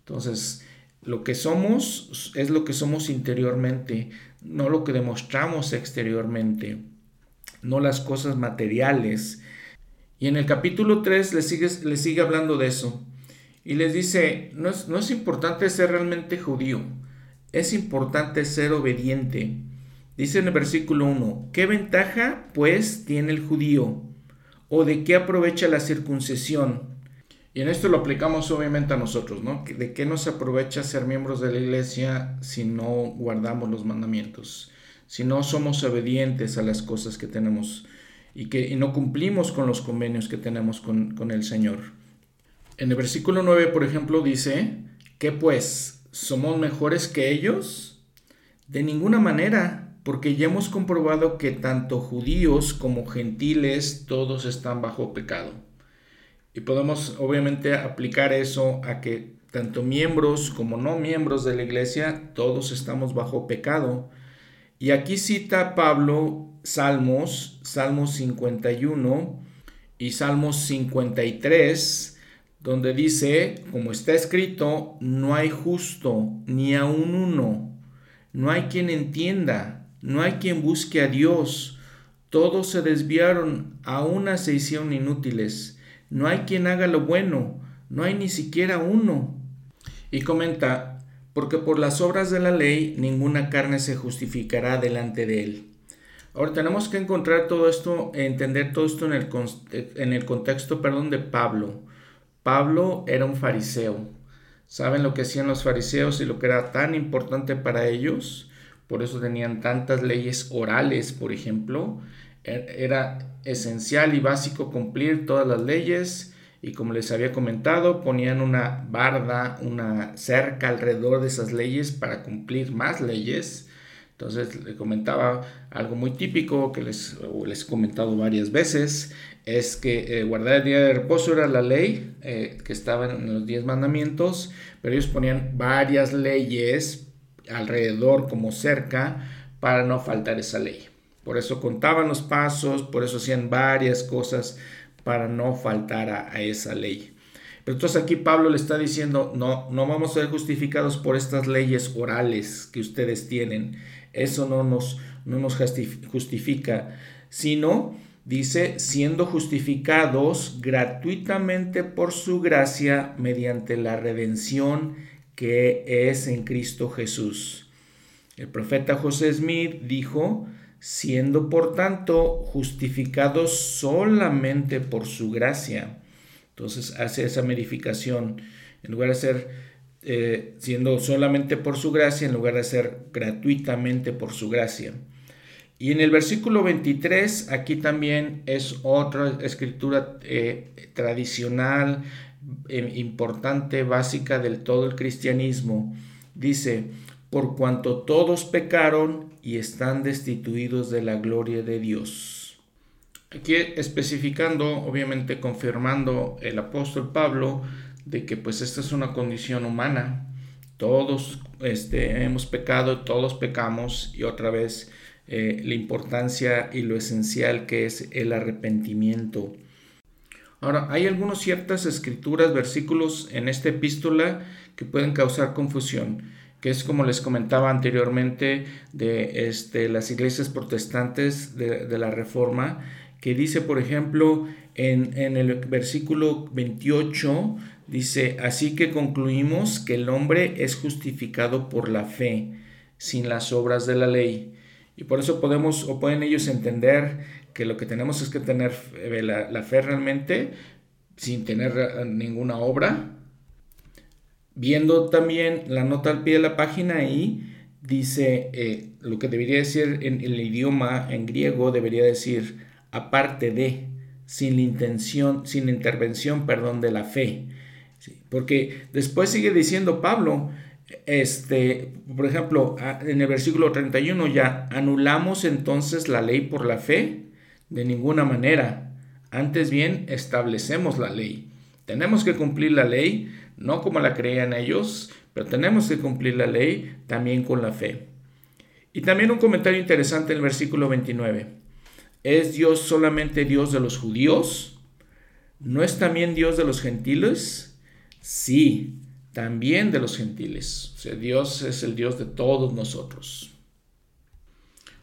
Entonces, lo que somos es lo que somos interiormente, no lo que demostramos exteriormente, no las cosas materiales. Y en el capítulo 3 le sigue, sigue hablando de eso. Y les dice, no es, no es importante ser realmente judío, es importante ser obediente. Dice en el versículo 1, ¿qué ventaja pues tiene el judío? ¿O de qué aprovecha la circuncisión? Y en esto lo aplicamos obviamente a nosotros, ¿no? ¿De qué nos aprovecha ser miembros de la iglesia si no guardamos los mandamientos? Si no somos obedientes a las cosas que tenemos y que no cumplimos con los convenios que tenemos con, con el Señor. En el versículo 9, por ejemplo, dice, ¿qué pues? ¿Somos mejores que ellos? De ninguna manera, porque ya hemos comprobado que tanto judíos como gentiles todos están bajo pecado. Y podemos obviamente aplicar eso a que tanto miembros como no miembros de la iglesia, todos estamos bajo pecado. Y aquí cita Pablo Salmos, Salmos 51 y Salmos 53, donde dice, como está escrito, no hay justo ni aun uno, no hay quien entienda, no hay quien busque a Dios, todos se desviaron, a una se hicieron inútiles no hay quien haga lo bueno, no hay ni siquiera uno. Y comenta, porque por las obras de la ley ninguna carne se justificará delante de él. Ahora tenemos que encontrar todo esto, entender todo esto en el, en el contexto, perdón, de Pablo. Pablo era un fariseo. ¿Saben lo que hacían los fariseos y lo que era tan importante para ellos? Por eso tenían tantas leyes orales, por ejemplo. Er, era esencial y básico cumplir todas las leyes y como les había comentado ponían una barda, una cerca alrededor de esas leyes para cumplir más leyes. Entonces le comentaba algo muy típico que les, les he comentado varias veces, es que eh, guardar el día de reposo era la ley eh, que estaba en los diez mandamientos, pero ellos ponían varias leyes alrededor como cerca para no faltar esa ley. Por eso contaban los pasos, por eso hacían varias cosas para no faltar a, esa ley. Pero entonces aquí Pablo le está diciendo, no, no vamos a ser justificados por estas leyes orales que ustedes tienen. Eso no nos, no nos justifica, sino, dice, siendo justificados gratuitamente por su gracia mediante la redención que es en Cristo Jesús. El profeta José Smith dijo, siendo por tanto justificados solamente por su gracia. Entonces hace esa modificación, en lugar de ser eh, siendo solamente por su gracia, en lugar de ser gratuitamente por su gracia. Y en el versículo 23, aquí también es otra escritura eh, tradicional, importante, básica del todo el cristianismo. Dice, por cuanto todos pecaron y están destituidos de la gloria de Dios. Aquí especificando, obviamente confirmando el apóstol Pablo de que pues esta es una condición humana. Todos este, hemos pecado, todos pecamos y otra vez eh, la importancia y lo esencial que es el arrepentimiento. Ahora, hay algunas ciertas escrituras, versículos en esta epístola que pueden causar confusión que es como les comentaba anteriormente de este, las iglesias protestantes de, la Reforma, que dice, por ejemplo, en, en, el versículo 28, dice, así que concluimos que el hombre es justificado por la fe, sin las obras de la ley. Y por eso podemos, o pueden ellos entender que lo que tenemos es que tener la, la fe realmente sin tener ninguna obra, Viendo también la nota al pie de la página ahí, dice eh, lo que debería decir en el idioma en griego, debería decir aparte de, sin la intención, sin la intervención, perdón, de la fe. porque después sigue diciendo Pablo, este, por ejemplo, en el versículo 31 ya, anulamos entonces la ley por la fe, de ninguna manera. Antes bien, establecemos la ley Tenemos que cumplir la ley, no como la creían ellos, pero tenemos que cumplir la ley también con la fe. Y también un comentario interesante en el versículo 29. ¿Es Dios solamente Dios de los judíos? ¿No es también Dios de los gentiles? Sí, también de los gentiles. O sea, Dios es el Dios de todos nosotros.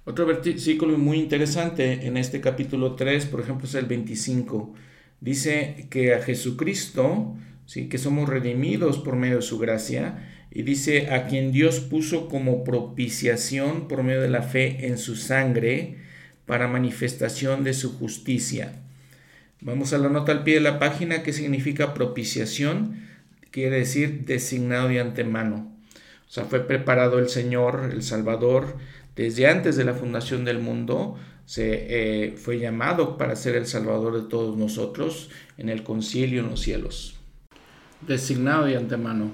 Otro versículo muy interesante en este capítulo 3, por ejemplo, es el 25. Dice que a Jesucristo, ¿sí? que somos redimidos por medio de su gracia, y dice a quien Dios puso como propiciación por medio de la fe en su sangre para manifestación de su justicia. Vamos a la nota al pie de la página que significa propiciación, quiere decir designado de antemano. O sea, fue preparado el Señor, el Salvador, desde antes de la fundación del mundo, se eh, fue llamado para ser el Salvador de todos nosotros en el concilio en los cielos. Designado de antemano.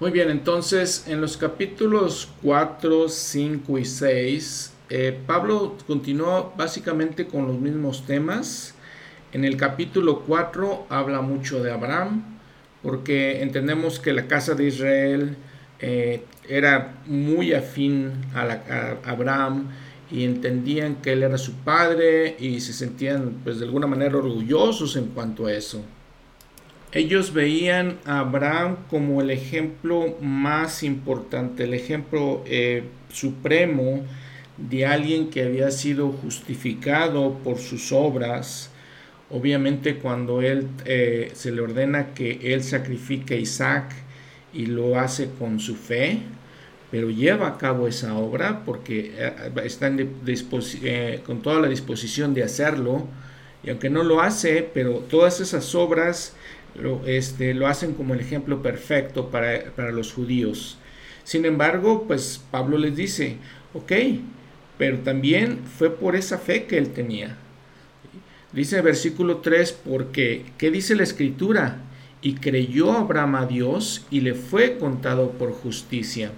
Muy bien, entonces en los capítulos 4, 5 y 6, eh, Pablo continuó básicamente con los mismos temas. En el capítulo 4 habla mucho de Abraham, porque entendemos que la casa de Israel eh, era muy afín a, Abraham y entendían que él era su padre y se sentían pues de alguna manera orgullosos en cuanto a eso. Ellos veían a Abraham como el ejemplo más importante, el ejemplo eh, supremo de alguien que había sido justificado por sus obras. Obviamente cuando él eh, se le ordena que él sacrifique a Isaac y lo hace con su fe, pero lleva a cabo esa obra porque eh, está con toda la disposición de hacerlo y aunque no lo hace, pero todas esas obras lo, este, lo hacen como el ejemplo perfecto para, para los judíos. Sin embargo, pues Pablo les dice, ok, pero también fue por esa fe que él tenía. Dice el versículo 3, porque, ¿qué dice la escritura? Y creyó Abraham a Dios y le fue contado por justicia.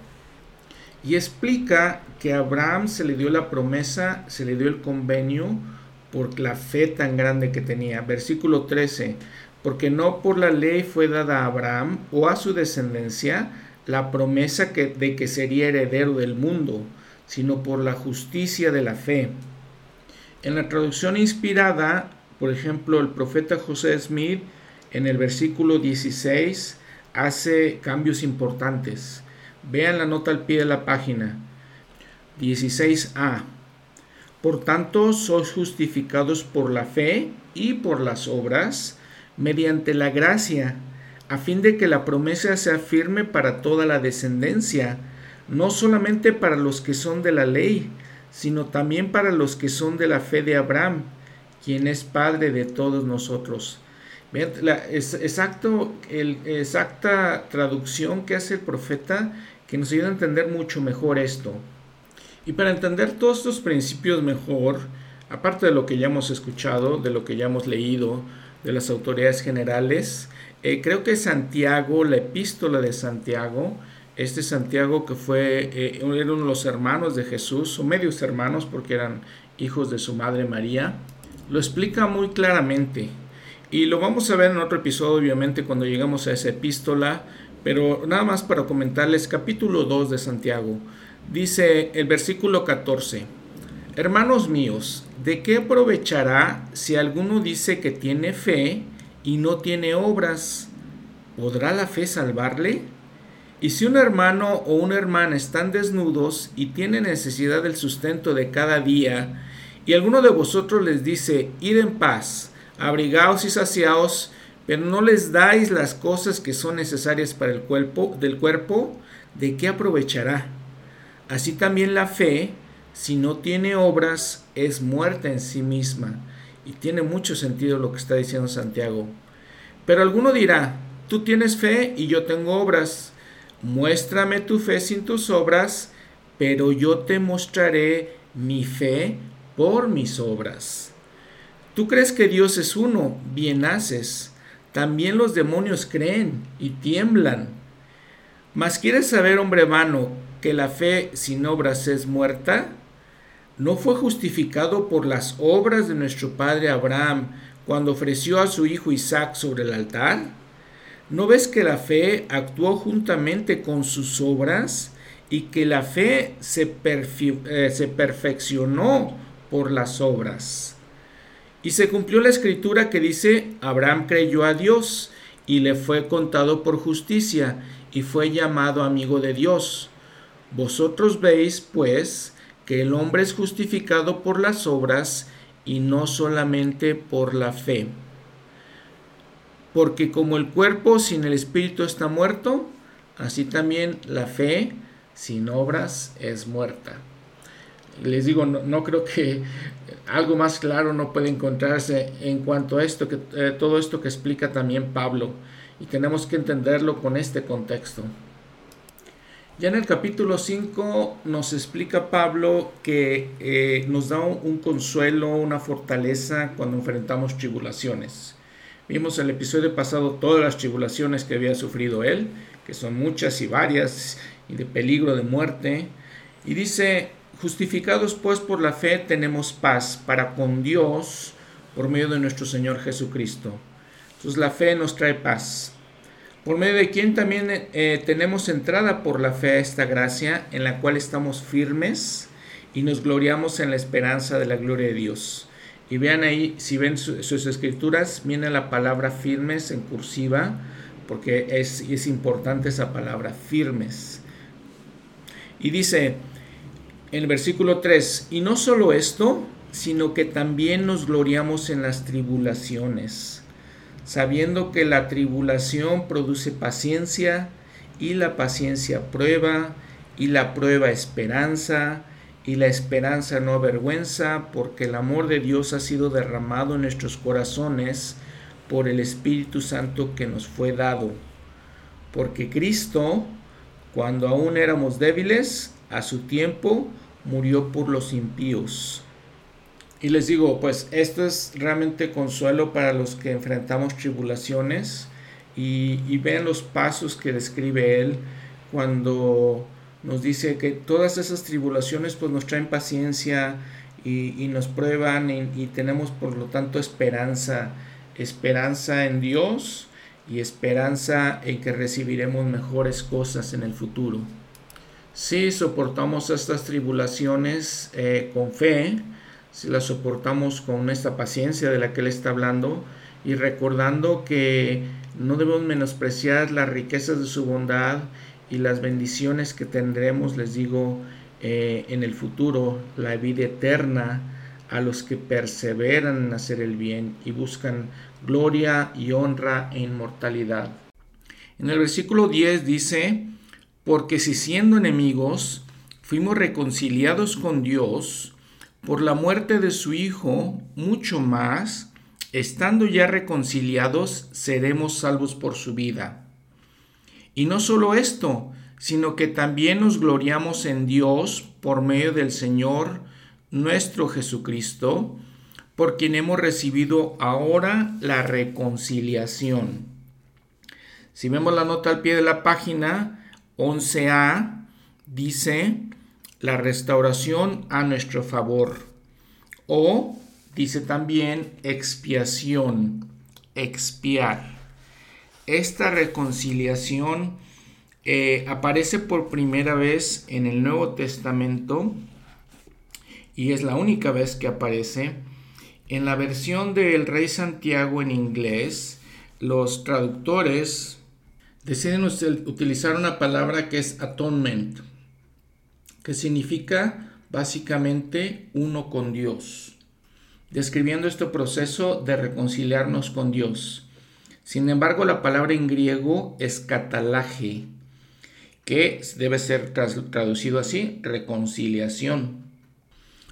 Y explica que a Abraham se le dio la promesa, se le dio el convenio por la fe tan grande que tenía. Versículo 13, porque no por la ley fue dada a Abraham o a su descendencia la promesa que, de que sería heredero del mundo, sino por la justicia de la fe. En la traducción inspirada, por ejemplo, el profeta José Smith en el versículo 16 hace cambios importantes. Vean la nota al pie de la página. 16a. Por tanto, sois justificados por la fe y por las obras, mediante la gracia, a fin de que la promesa sea firme para toda la descendencia, no solamente para los que son de la ley, sino también para los que son de la fe de Abraham, quien es Padre de todos nosotros. La exacto, el, exacta traducción que hace el profeta que nos ayuda a entender mucho mejor esto. Y para entender todos estos principios mejor, aparte de lo que ya hemos escuchado, de lo que ya hemos leído, de las autoridades generales. Eh, creo que Santiago, la epístola de Santiago, este Santiago que fue, eh, de los hermanos de Jesús, o medios hermanos porque eran hijos de su madre María, lo explica muy claramente. Y lo vamos a ver en otro episodio, obviamente, cuando llegamos a esa epístola, pero nada más para comentarles, capítulo 2 de Santiago, dice el versículo 14. Hermanos míos, ¿de qué aprovechará si alguno dice que tiene fe y no tiene obras? ¿Podrá la fe salvarle? Y si un hermano o una hermana están desnudos y tienen necesidad del sustento de cada día, y alguno de vosotros les dice, id en paz, abrigaos y saciaos, pero no les dais las cosas que son necesarias para el cuerpo, del cuerpo, ¿de qué aprovechará? Así también la fe, si no tiene obras, es muerta en sí misma. Y tiene mucho sentido lo que está diciendo Santiago. Pero alguno dirá, tú tienes fe y yo tengo obras. Muéstrame tu fe sin tus obras, pero yo te mostraré mi fe por mis obras. Tú crees que Dios es uno, bien haces. También los demonios creen y tiemblan. Mas quieres saber, hombre vano, que la fe sin obras es muerta? ¿No fue justificado por las obras de nuestro padre Abraham cuando ofreció a su hijo Isaac sobre el altar? ¿No ves que la fe actuó juntamente con sus obras y que la fe se, eh, se perfeccionó por las obras? Y se cumplió la escritura que dice, Abraham creyó a Dios y le fue contado por justicia y fue llamado amigo de Dios. Vosotros veis, pues, que el hombre es justificado por las obras y no solamente por la fe. Porque como el cuerpo sin el espíritu está muerto, así también la fe sin obras es muerta. Les digo, no, creo que algo más claro no puede encontrarse en cuanto a esto, que eh, todo esto que explica también Pablo, y tenemos que entenderlo con este contexto. Ya en el capítulo 5 nos explica Pablo que eh, nos da un, consuelo, una fortaleza cuando enfrentamos tribulaciones. Vimos el episodio pasado todas las tribulaciones que había sufrido él, que son muchas y varias, y de peligro de muerte. Y dice, justificados pues por la fe tenemos paz para con Dios por medio de nuestro Señor Jesucristo. Entonces la fe nos trae paz por medio de quien también eh, tenemos entrada por la fe a esta gracia en la cual estamos firmes y nos gloriamos en la esperanza de la gloria de Dios. Y vean ahí, si ven sus escrituras, viene la palabra firmes en cursiva, porque es, es importante esa palabra, firmes. Y dice en el versículo 3, y no solo esto, sino que también nos gloriamos en las tribulaciones sabiendo que la tribulación produce paciencia, y la paciencia prueba, y la prueba esperanza, y la esperanza no avergüenza, porque el amor de Dios ha sido derramado en nuestros corazones por el Espíritu Santo que nos fue dado. Porque Cristo, cuando aún éramos débiles, a su tiempo murió por los impíos. Y les digo, pues esto es realmente consuelo para los que enfrentamos tribulaciones y, y vean los pasos que describe él cuando nos dice que todas esas tribulaciones pues nos traen paciencia y, nos prueban y, y, tenemos por lo tanto esperanza, esperanza en Dios y esperanza en que recibiremos mejores cosas en el futuro. Si soportamos estas tribulaciones eh, con fe, si la soportamos con esta paciencia de la que él está hablando y recordando que no debemos menospreciar las riquezas de su bondad y las bendiciones que tendremos, les digo, eh, en el futuro, la vida eterna a los que perseveran en hacer el bien y buscan gloria y honra e inmortalidad. En el versículo 10 dice, porque si siendo enemigos fuimos reconciliados con Dios, por la muerte de su Hijo, mucho más, estando ya reconciliados, seremos salvos por su vida. Y no solo esto, sino que también nos gloriamos en Dios por medio del Señor nuestro Jesucristo, por quien hemos recibido ahora la reconciliación. Si vemos la nota al pie de la página 11a, dice, la restauración a nuestro favor. O dice también expiación, expiar. Esta reconciliación eh, aparece por primera vez en el Nuevo Testamento y es la única vez que aparece. En la versión del Rey Santiago en inglés, los traductores deciden utilizar una palabra que es atonement que significa básicamente uno con Dios, describiendo este proceso de reconciliarnos con Dios. Sin embargo, la palabra en griego es catalaje, que debe ser traducido así, reconciliación.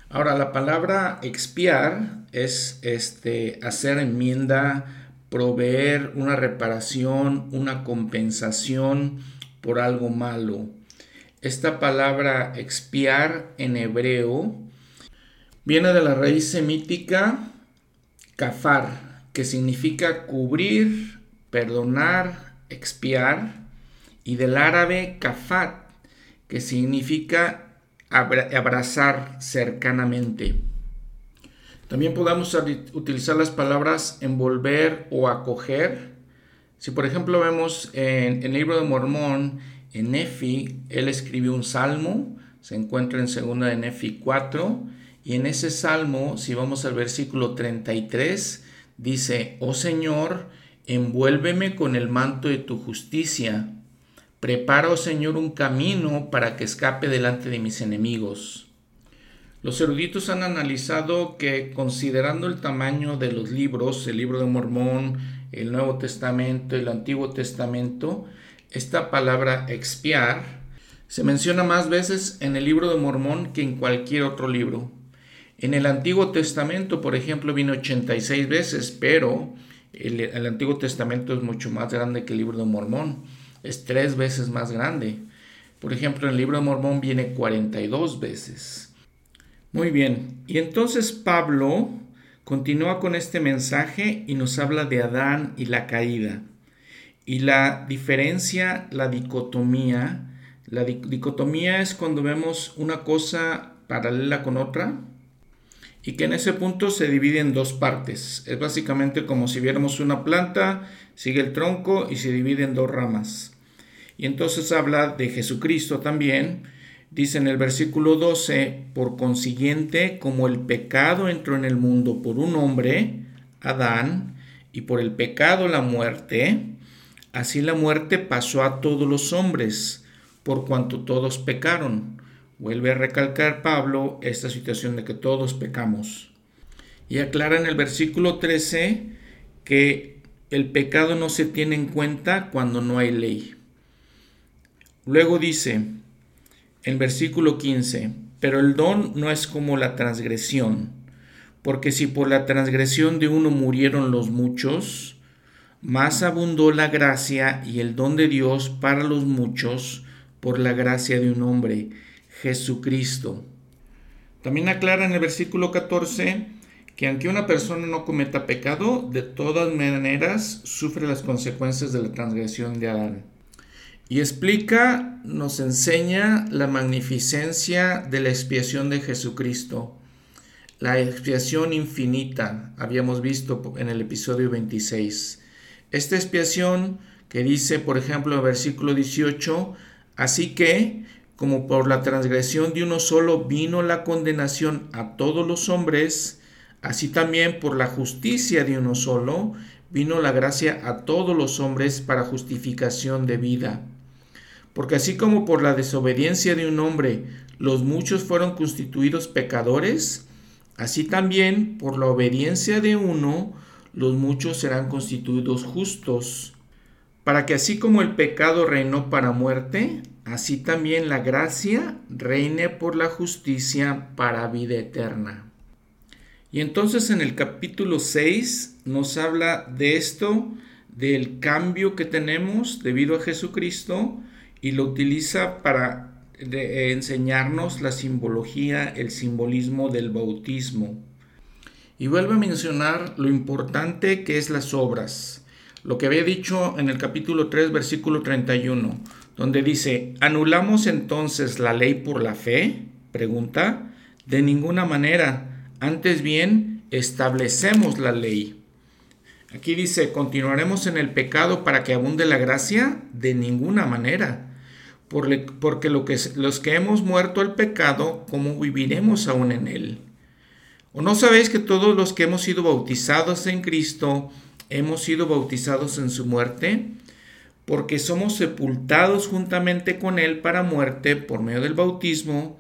Ahora, la palabra expiar es este, hacer enmienda, proveer una reparación, una compensación por algo malo. Esta palabra expiar en hebreo viene de la raíz semítica kafar, que significa cubrir, perdonar, expiar, y del árabe kafat, que significa abrazar cercanamente. También podemos utilizar las palabras envolver o acoger. Si por ejemplo vemos en, el libro de Mormón, en Nefi, él escribió un salmo, se encuentra en segunda de Nefi 4, y en ese salmo, si vamos al versículo 33, dice, oh Señor, envuélveme con el manto de tu justicia, prepara, oh Señor, un camino para que escape delante de mis enemigos. Los eruditos han analizado que considerando el tamaño de los libros, el libro de Mormón, el Nuevo Testamento, el Antiguo Testamento, esta palabra expiar se menciona más veces en el libro de Mormón que en cualquier otro libro. En el Antiguo Testamento, por ejemplo, viene 86 veces, pero el, Antiguo Testamento es mucho más grande que el libro de Mormón. Es tres veces más grande. Por ejemplo, en el libro de Mormón viene 42 veces. Muy bien, y entonces Pablo continúa con este mensaje y nos habla de Adán y la caída. Y la diferencia, la dicotomía, la dicotomía es cuando vemos una cosa paralela con otra y que en ese punto se divide en dos partes. Es básicamente como si viéramos una planta, sigue el tronco y se divide en dos ramas. Y entonces habla de Jesucristo también, Dice en el versículo 12, por consiguiente, como el pecado entró en el mundo por un hombre, Adán, y por el pecado la muerte, así la muerte pasó a todos los hombres, por cuanto todos pecaron. Vuelve a recalcar Pablo esta situación de que todos pecamos. Y aclara en el versículo 13 que el pecado no se tiene en cuenta cuando no hay ley. Luego dice, en versículo 15, pero el don no es como la transgresión, porque si por la transgresión de uno murieron los muchos, más abundó la gracia y el don de Dios para los muchos por la gracia de un hombre, Jesucristo. También aclara en el versículo 14 que aunque una persona no cometa pecado, de todas maneras sufre las consecuencias de la transgresión de Adán. Y explica, nos enseña la magnificencia de la expiación de Jesucristo, la expiación infinita, habíamos visto en el episodio 26. Esta expiación que dice, por ejemplo, en el versículo 18, así que, como por la transgresión de uno solo vino la condenación a todos los hombres, así también por la justicia de uno solo vino la gracia a todos los hombres para justificación de vida. Porque así como por la desobediencia de un hombre los muchos fueron constituidos pecadores, así también por la obediencia de uno los muchos serán constituidos justos. Para que así como el pecado reinó para muerte, así también la gracia reine por la justicia para vida eterna. Y entonces en el capítulo 6 nos habla de esto, del cambio que tenemos debido a Jesucristo, y lo utiliza para enseñarnos la simbología, el simbolismo del bautismo. Y vuelve a mencionar lo importante que es las obras. Lo que había dicho en el capítulo 3, versículo 31, donde dice, ¿anulamos entonces la ley por la fe? Pregunta. De ninguna manera. Antes bien, establecemos la ley. Aquí dice, ¿continuaremos en el pecado para que abunde la gracia? De ninguna manera porque lo que, los que hemos muerto al pecado, ¿cómo viviremos aún en él? ¿O no sabéis que todos los que hemos sido bautizados en Cristo, hemos sido bautizados en su muerte? Porque somos sepultados juntamente con Él para muerte por medio del bautismo,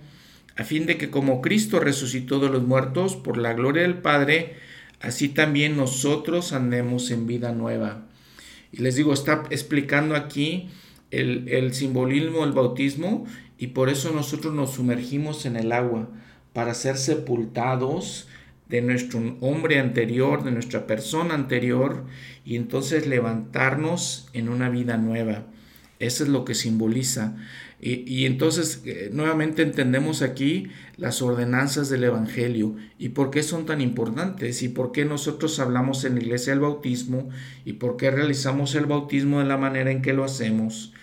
a fin de que como Cristo resucitó de los muertos por la gloria del Padre, así también nosotros andemos en vida nueva. Y les digo, está explicando aquí el, simbolismo del bautismo y por eso nosotros nos sumergimos en el agua para ser sepultados de nuestro hombre anterior, de nuestra persona anterior y entonces levantarnos en una vida nueva. Eso es lo que simboliza. Y, y, entonces eh, nuevamente entendemos aquí las ordenanzas del Evangelio y por qué son tan importantes y por qué nosotros hablamos en la iglesia del bautismo y por qué realizamos el bautismo de la manera en que lo hacemos.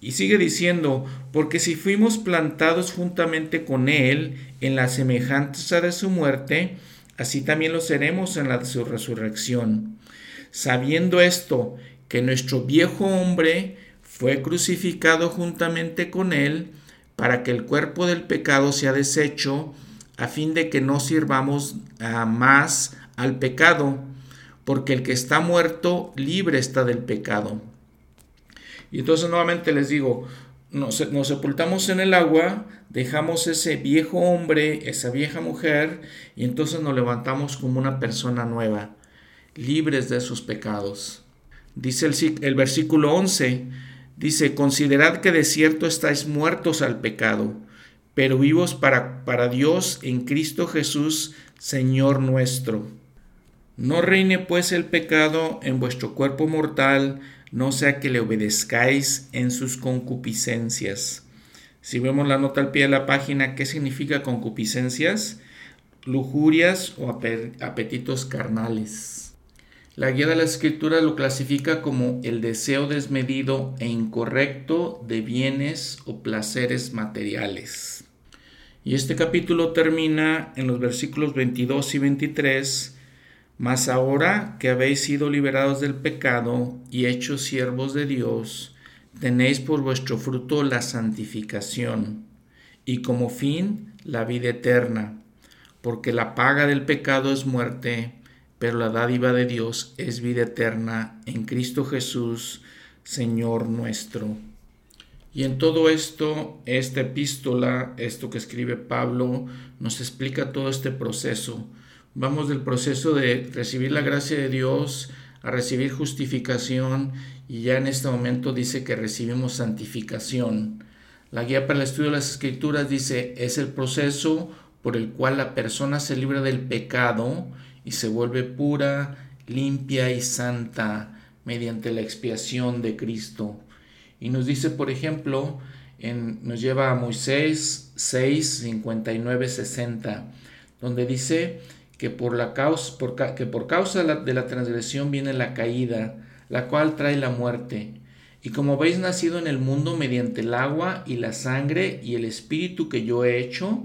Y sigue diciendo, porque si fuimos plantados juntamente con Él en la semejanza de su muerte, así también lo seremos en la su resurrección. Sabiendo esto, que nuestro viejo hombre fue crucificado juntamente con él, para que el cuerpo del pecado sea deshecho, a fin de que no sirvamos más al pecado, porque el que está muerto libre está del pecado. Y entonces nuevamente les digo, nos, sepultamos en el agua, dejamos ese viejo hombre, esa vieja mujer, y entonces nos levantamos como una persona nueva, libres de sus pecados. Dice el, el versículo 11, dice, considerad que de cierto estáis muertos al pecado, pero vivos para, para Dios en Cristo Jesús, Señor nuestro. No reine pues el pecado en vuestro cuerpo mortal, no sea que le obedezcáis en sus concupiscencias. Si vemos la nota al pie de la página, ¿qué significa concupiscencias? Lujurias o apetitos carnales. La guía de la escritura lo clasifica como el deseo desmedido e incorrecto de bienes o placeres materiales. Y este capítulo termina en los versículos 22 y 23 mas ahora que habéis sido liberados del pecado y hechos siervos de Dios, tenéis por vuestro fruto la santificación y como fin la vida eterna, porque la paga del pecado es muerte, pero la dádiva de Dios es vida eterna en Cristo Jesús, Señor nuestro. Y en todo esto, esta epístola, esto que escribe Pablo, nos explica todo este proceso Vamos del proceso de recibir la gracia de Dios a recibir justificación y ya en este momento dice que recibimos santificación. La guía para el estudio de las escrituras dice es el proceso por el cual la persona se libra del pecado y se vuelve pura, limpia y santa mediante la expiación de Cristo. Y nos dice, por ejemplo, en, nos lleva a Moisés 6, 59, 60, donde dice que por, la causa, que por causa de la transgresión viene la caída, la cual trae la muerte. Y como habéis nacido en el mundo mediante el agua y la sangre y el espíritu que yo he hecho,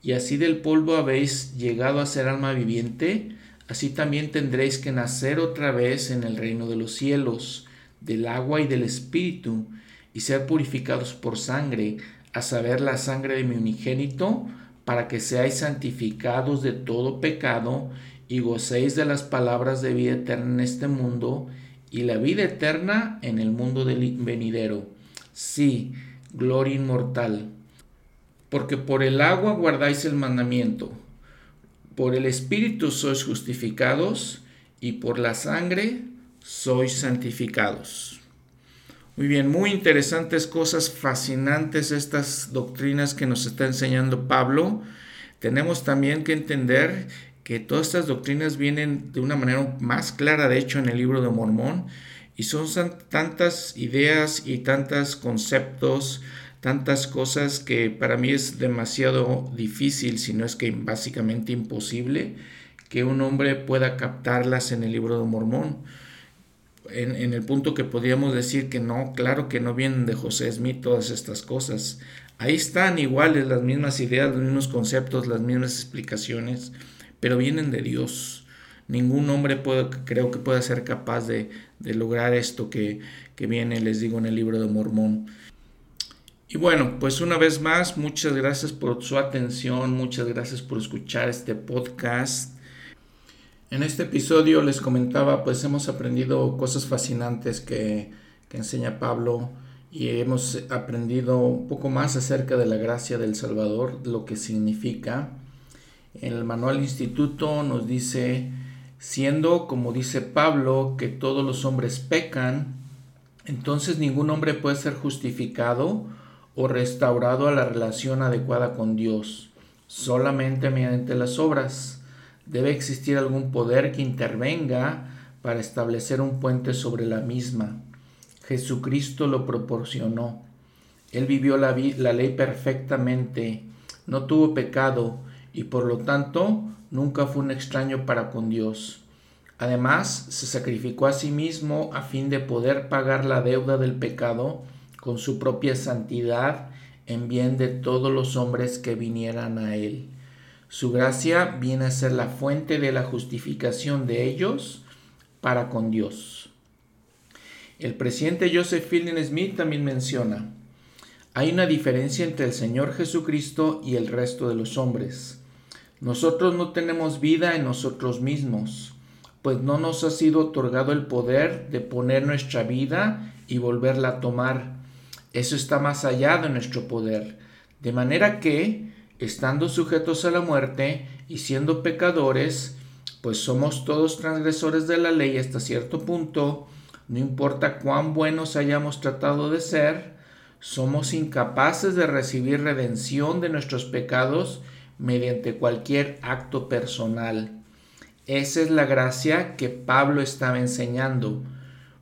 y así del polvo habéis llegado a ser alma viviente, así también tendréis que nacer otra vez en el reino de los cielos, del agua y del espíritu, y ser purificados por sangre, a saber la sangre de mi unigénito, para que seáis santificados de todo pecado y gocéis de las palabras de vida eterna en este mundo y la vida eterna en el mundo del venidero. Sí, gloria inmortal. Porque por el agua guardáis el mandamiento, por el Espíritu sois justificados y por la sangre sois santificados. Muy bien, muy interesantes cosas, fascinantes estas doctrinas que nos está enseñando Pablo. Tenemos también que entender que todas estas doctrinas vienen de una manera más clara, de hecho, en el libro de Mormón, y son tantas ideas y tantos conceptos, tantas cosas que para mí es demasiado difícil, si no es que básicamente imposible, que un hombre pueda captarlas en el libro de Mormón en, el punto que podríamos decir que no, claro que no vienen de José Smith todas estas cosas. Ahí están iguales las mismas ideas, los mismos conceptos, las mismas explicaciones, pero vienen de Dios. Ningún hombre puede, creo que pueda ser capaz de, lograr esto que, que viene, les digo, en el libro de Mormón. Y bueno, pues una vez más, muchas gracias por su atención, muchas gracias por escuchar este podcast. En este episodio les comentaba, pues hemos aprendido cosas fascinantes que, enseña Pablo y hemos aprendido un poco más acerca de la gracia del Salvador, lo que significa. En el manual instituto nos dice, siendo como dice Pablo, que todos los hombres pecan, entonces ningún hombre puede ser justificado o restaurado a la relación adecuada con Dios, solamente mediante las obras debe existir algún poder que intervenga para establecer un puente sobre la misma. Jesucristo lo proporcionó. Él vivió la, la, ley perfectamente, no tuvo pecado y por lo tanto nunca fue un extraño para con Dios. Además, se sacrificó a sí mismo a fin de poder pagar la deuda del pecado con su propia santidad en bien de todos los hombres que vinieran a Él. Su gracia viene a ser la fuente de la justificación de ellos para con Dios. El presidente Joseph Fielding Smith también menciona, hay una diferencia entre el Señor Jesucristo y el resto de los hombres. Nosotros no tenemos vida en nosotros mismos, pues no nos ha sido otorgado el poder de poner nuestra vida y volverla a tomar. Eso está más allá de nuestro poder. De manera que, estando sujetos a la muerte y siendo pecadores, pues somos todos transgresores de la ley hasta cierto punto, no importa cuán buenos hayamos tratado de ser, somos incapaces de recibir redención de nuestros pecados mediante cualquier acto personal. Esa es la gracia que Pablo estaba enseñando.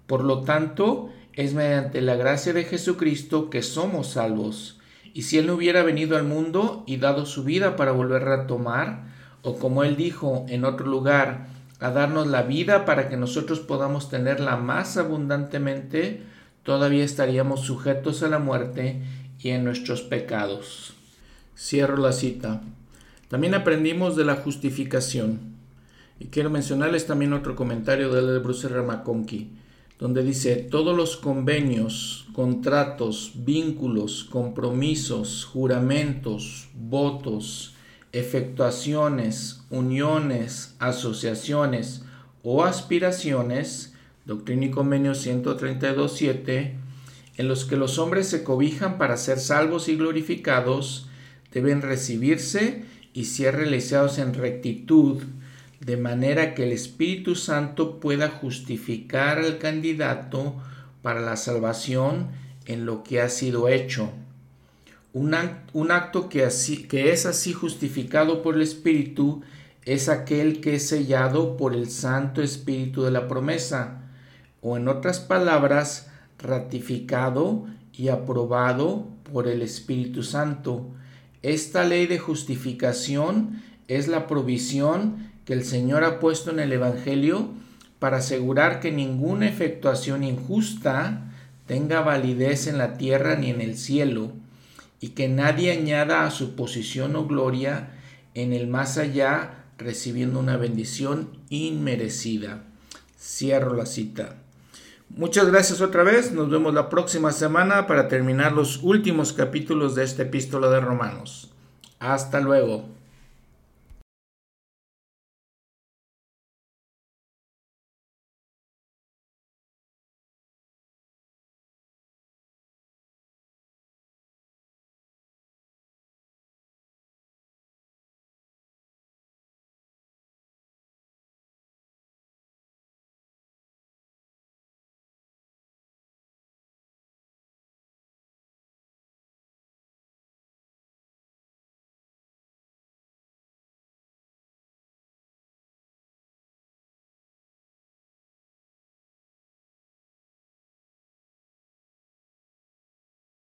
Por lo tanto, es mediante la gracia de Jesucristo que somos salvos. Y si Él no hubiera venido al mundo y dado su vida para volver a tomar, o como Él dijo en otro lugar, a darnos la vida para que nosotros podamos tenerla más abundantemente, todavía estaríamos sujetos a la muerte y en nuestros pecados. Cierro la cita. También aprendimos de la justificación. Y quiero mencionarles también otro comentario de Bruce Ramaconqui, donde dice, todos los convenios, contratos, vínculos, compromisos, juramentos, votos, efectuaciones, uniones, asociaciones o aspiraciones, Doctrina y Convenio 132.7, en los que los hombres se cobijan para ser salvos y glorificados, deben recibirse y ser realizados en rectitud, de manera que el Espíritu Santo pueda justificar al candidato para la salvación en lo que ha sido hecho. Un, acto que, así, que es así justificado por el Espíritu es aquel que es sellado por el Santo Espíritu de la promesa, o en otras palabras, ratificado y aprobado por el Espíritu Santo. Esta ley de justificación es la provisión que el Señor ha puesto en el Evangelio para asegurar que ninguna efectuación injusta tenga validez en la tierra ni en el cielo, y que nadie añada a su posición o gloria en el más allá recibiendo una bendición inmerecida. Cierro la cita. Muchas gracias otra vez, nos vemos la próxima semana para terminar los últimos capítulos de esta epístola de Romanos. Hasta luego.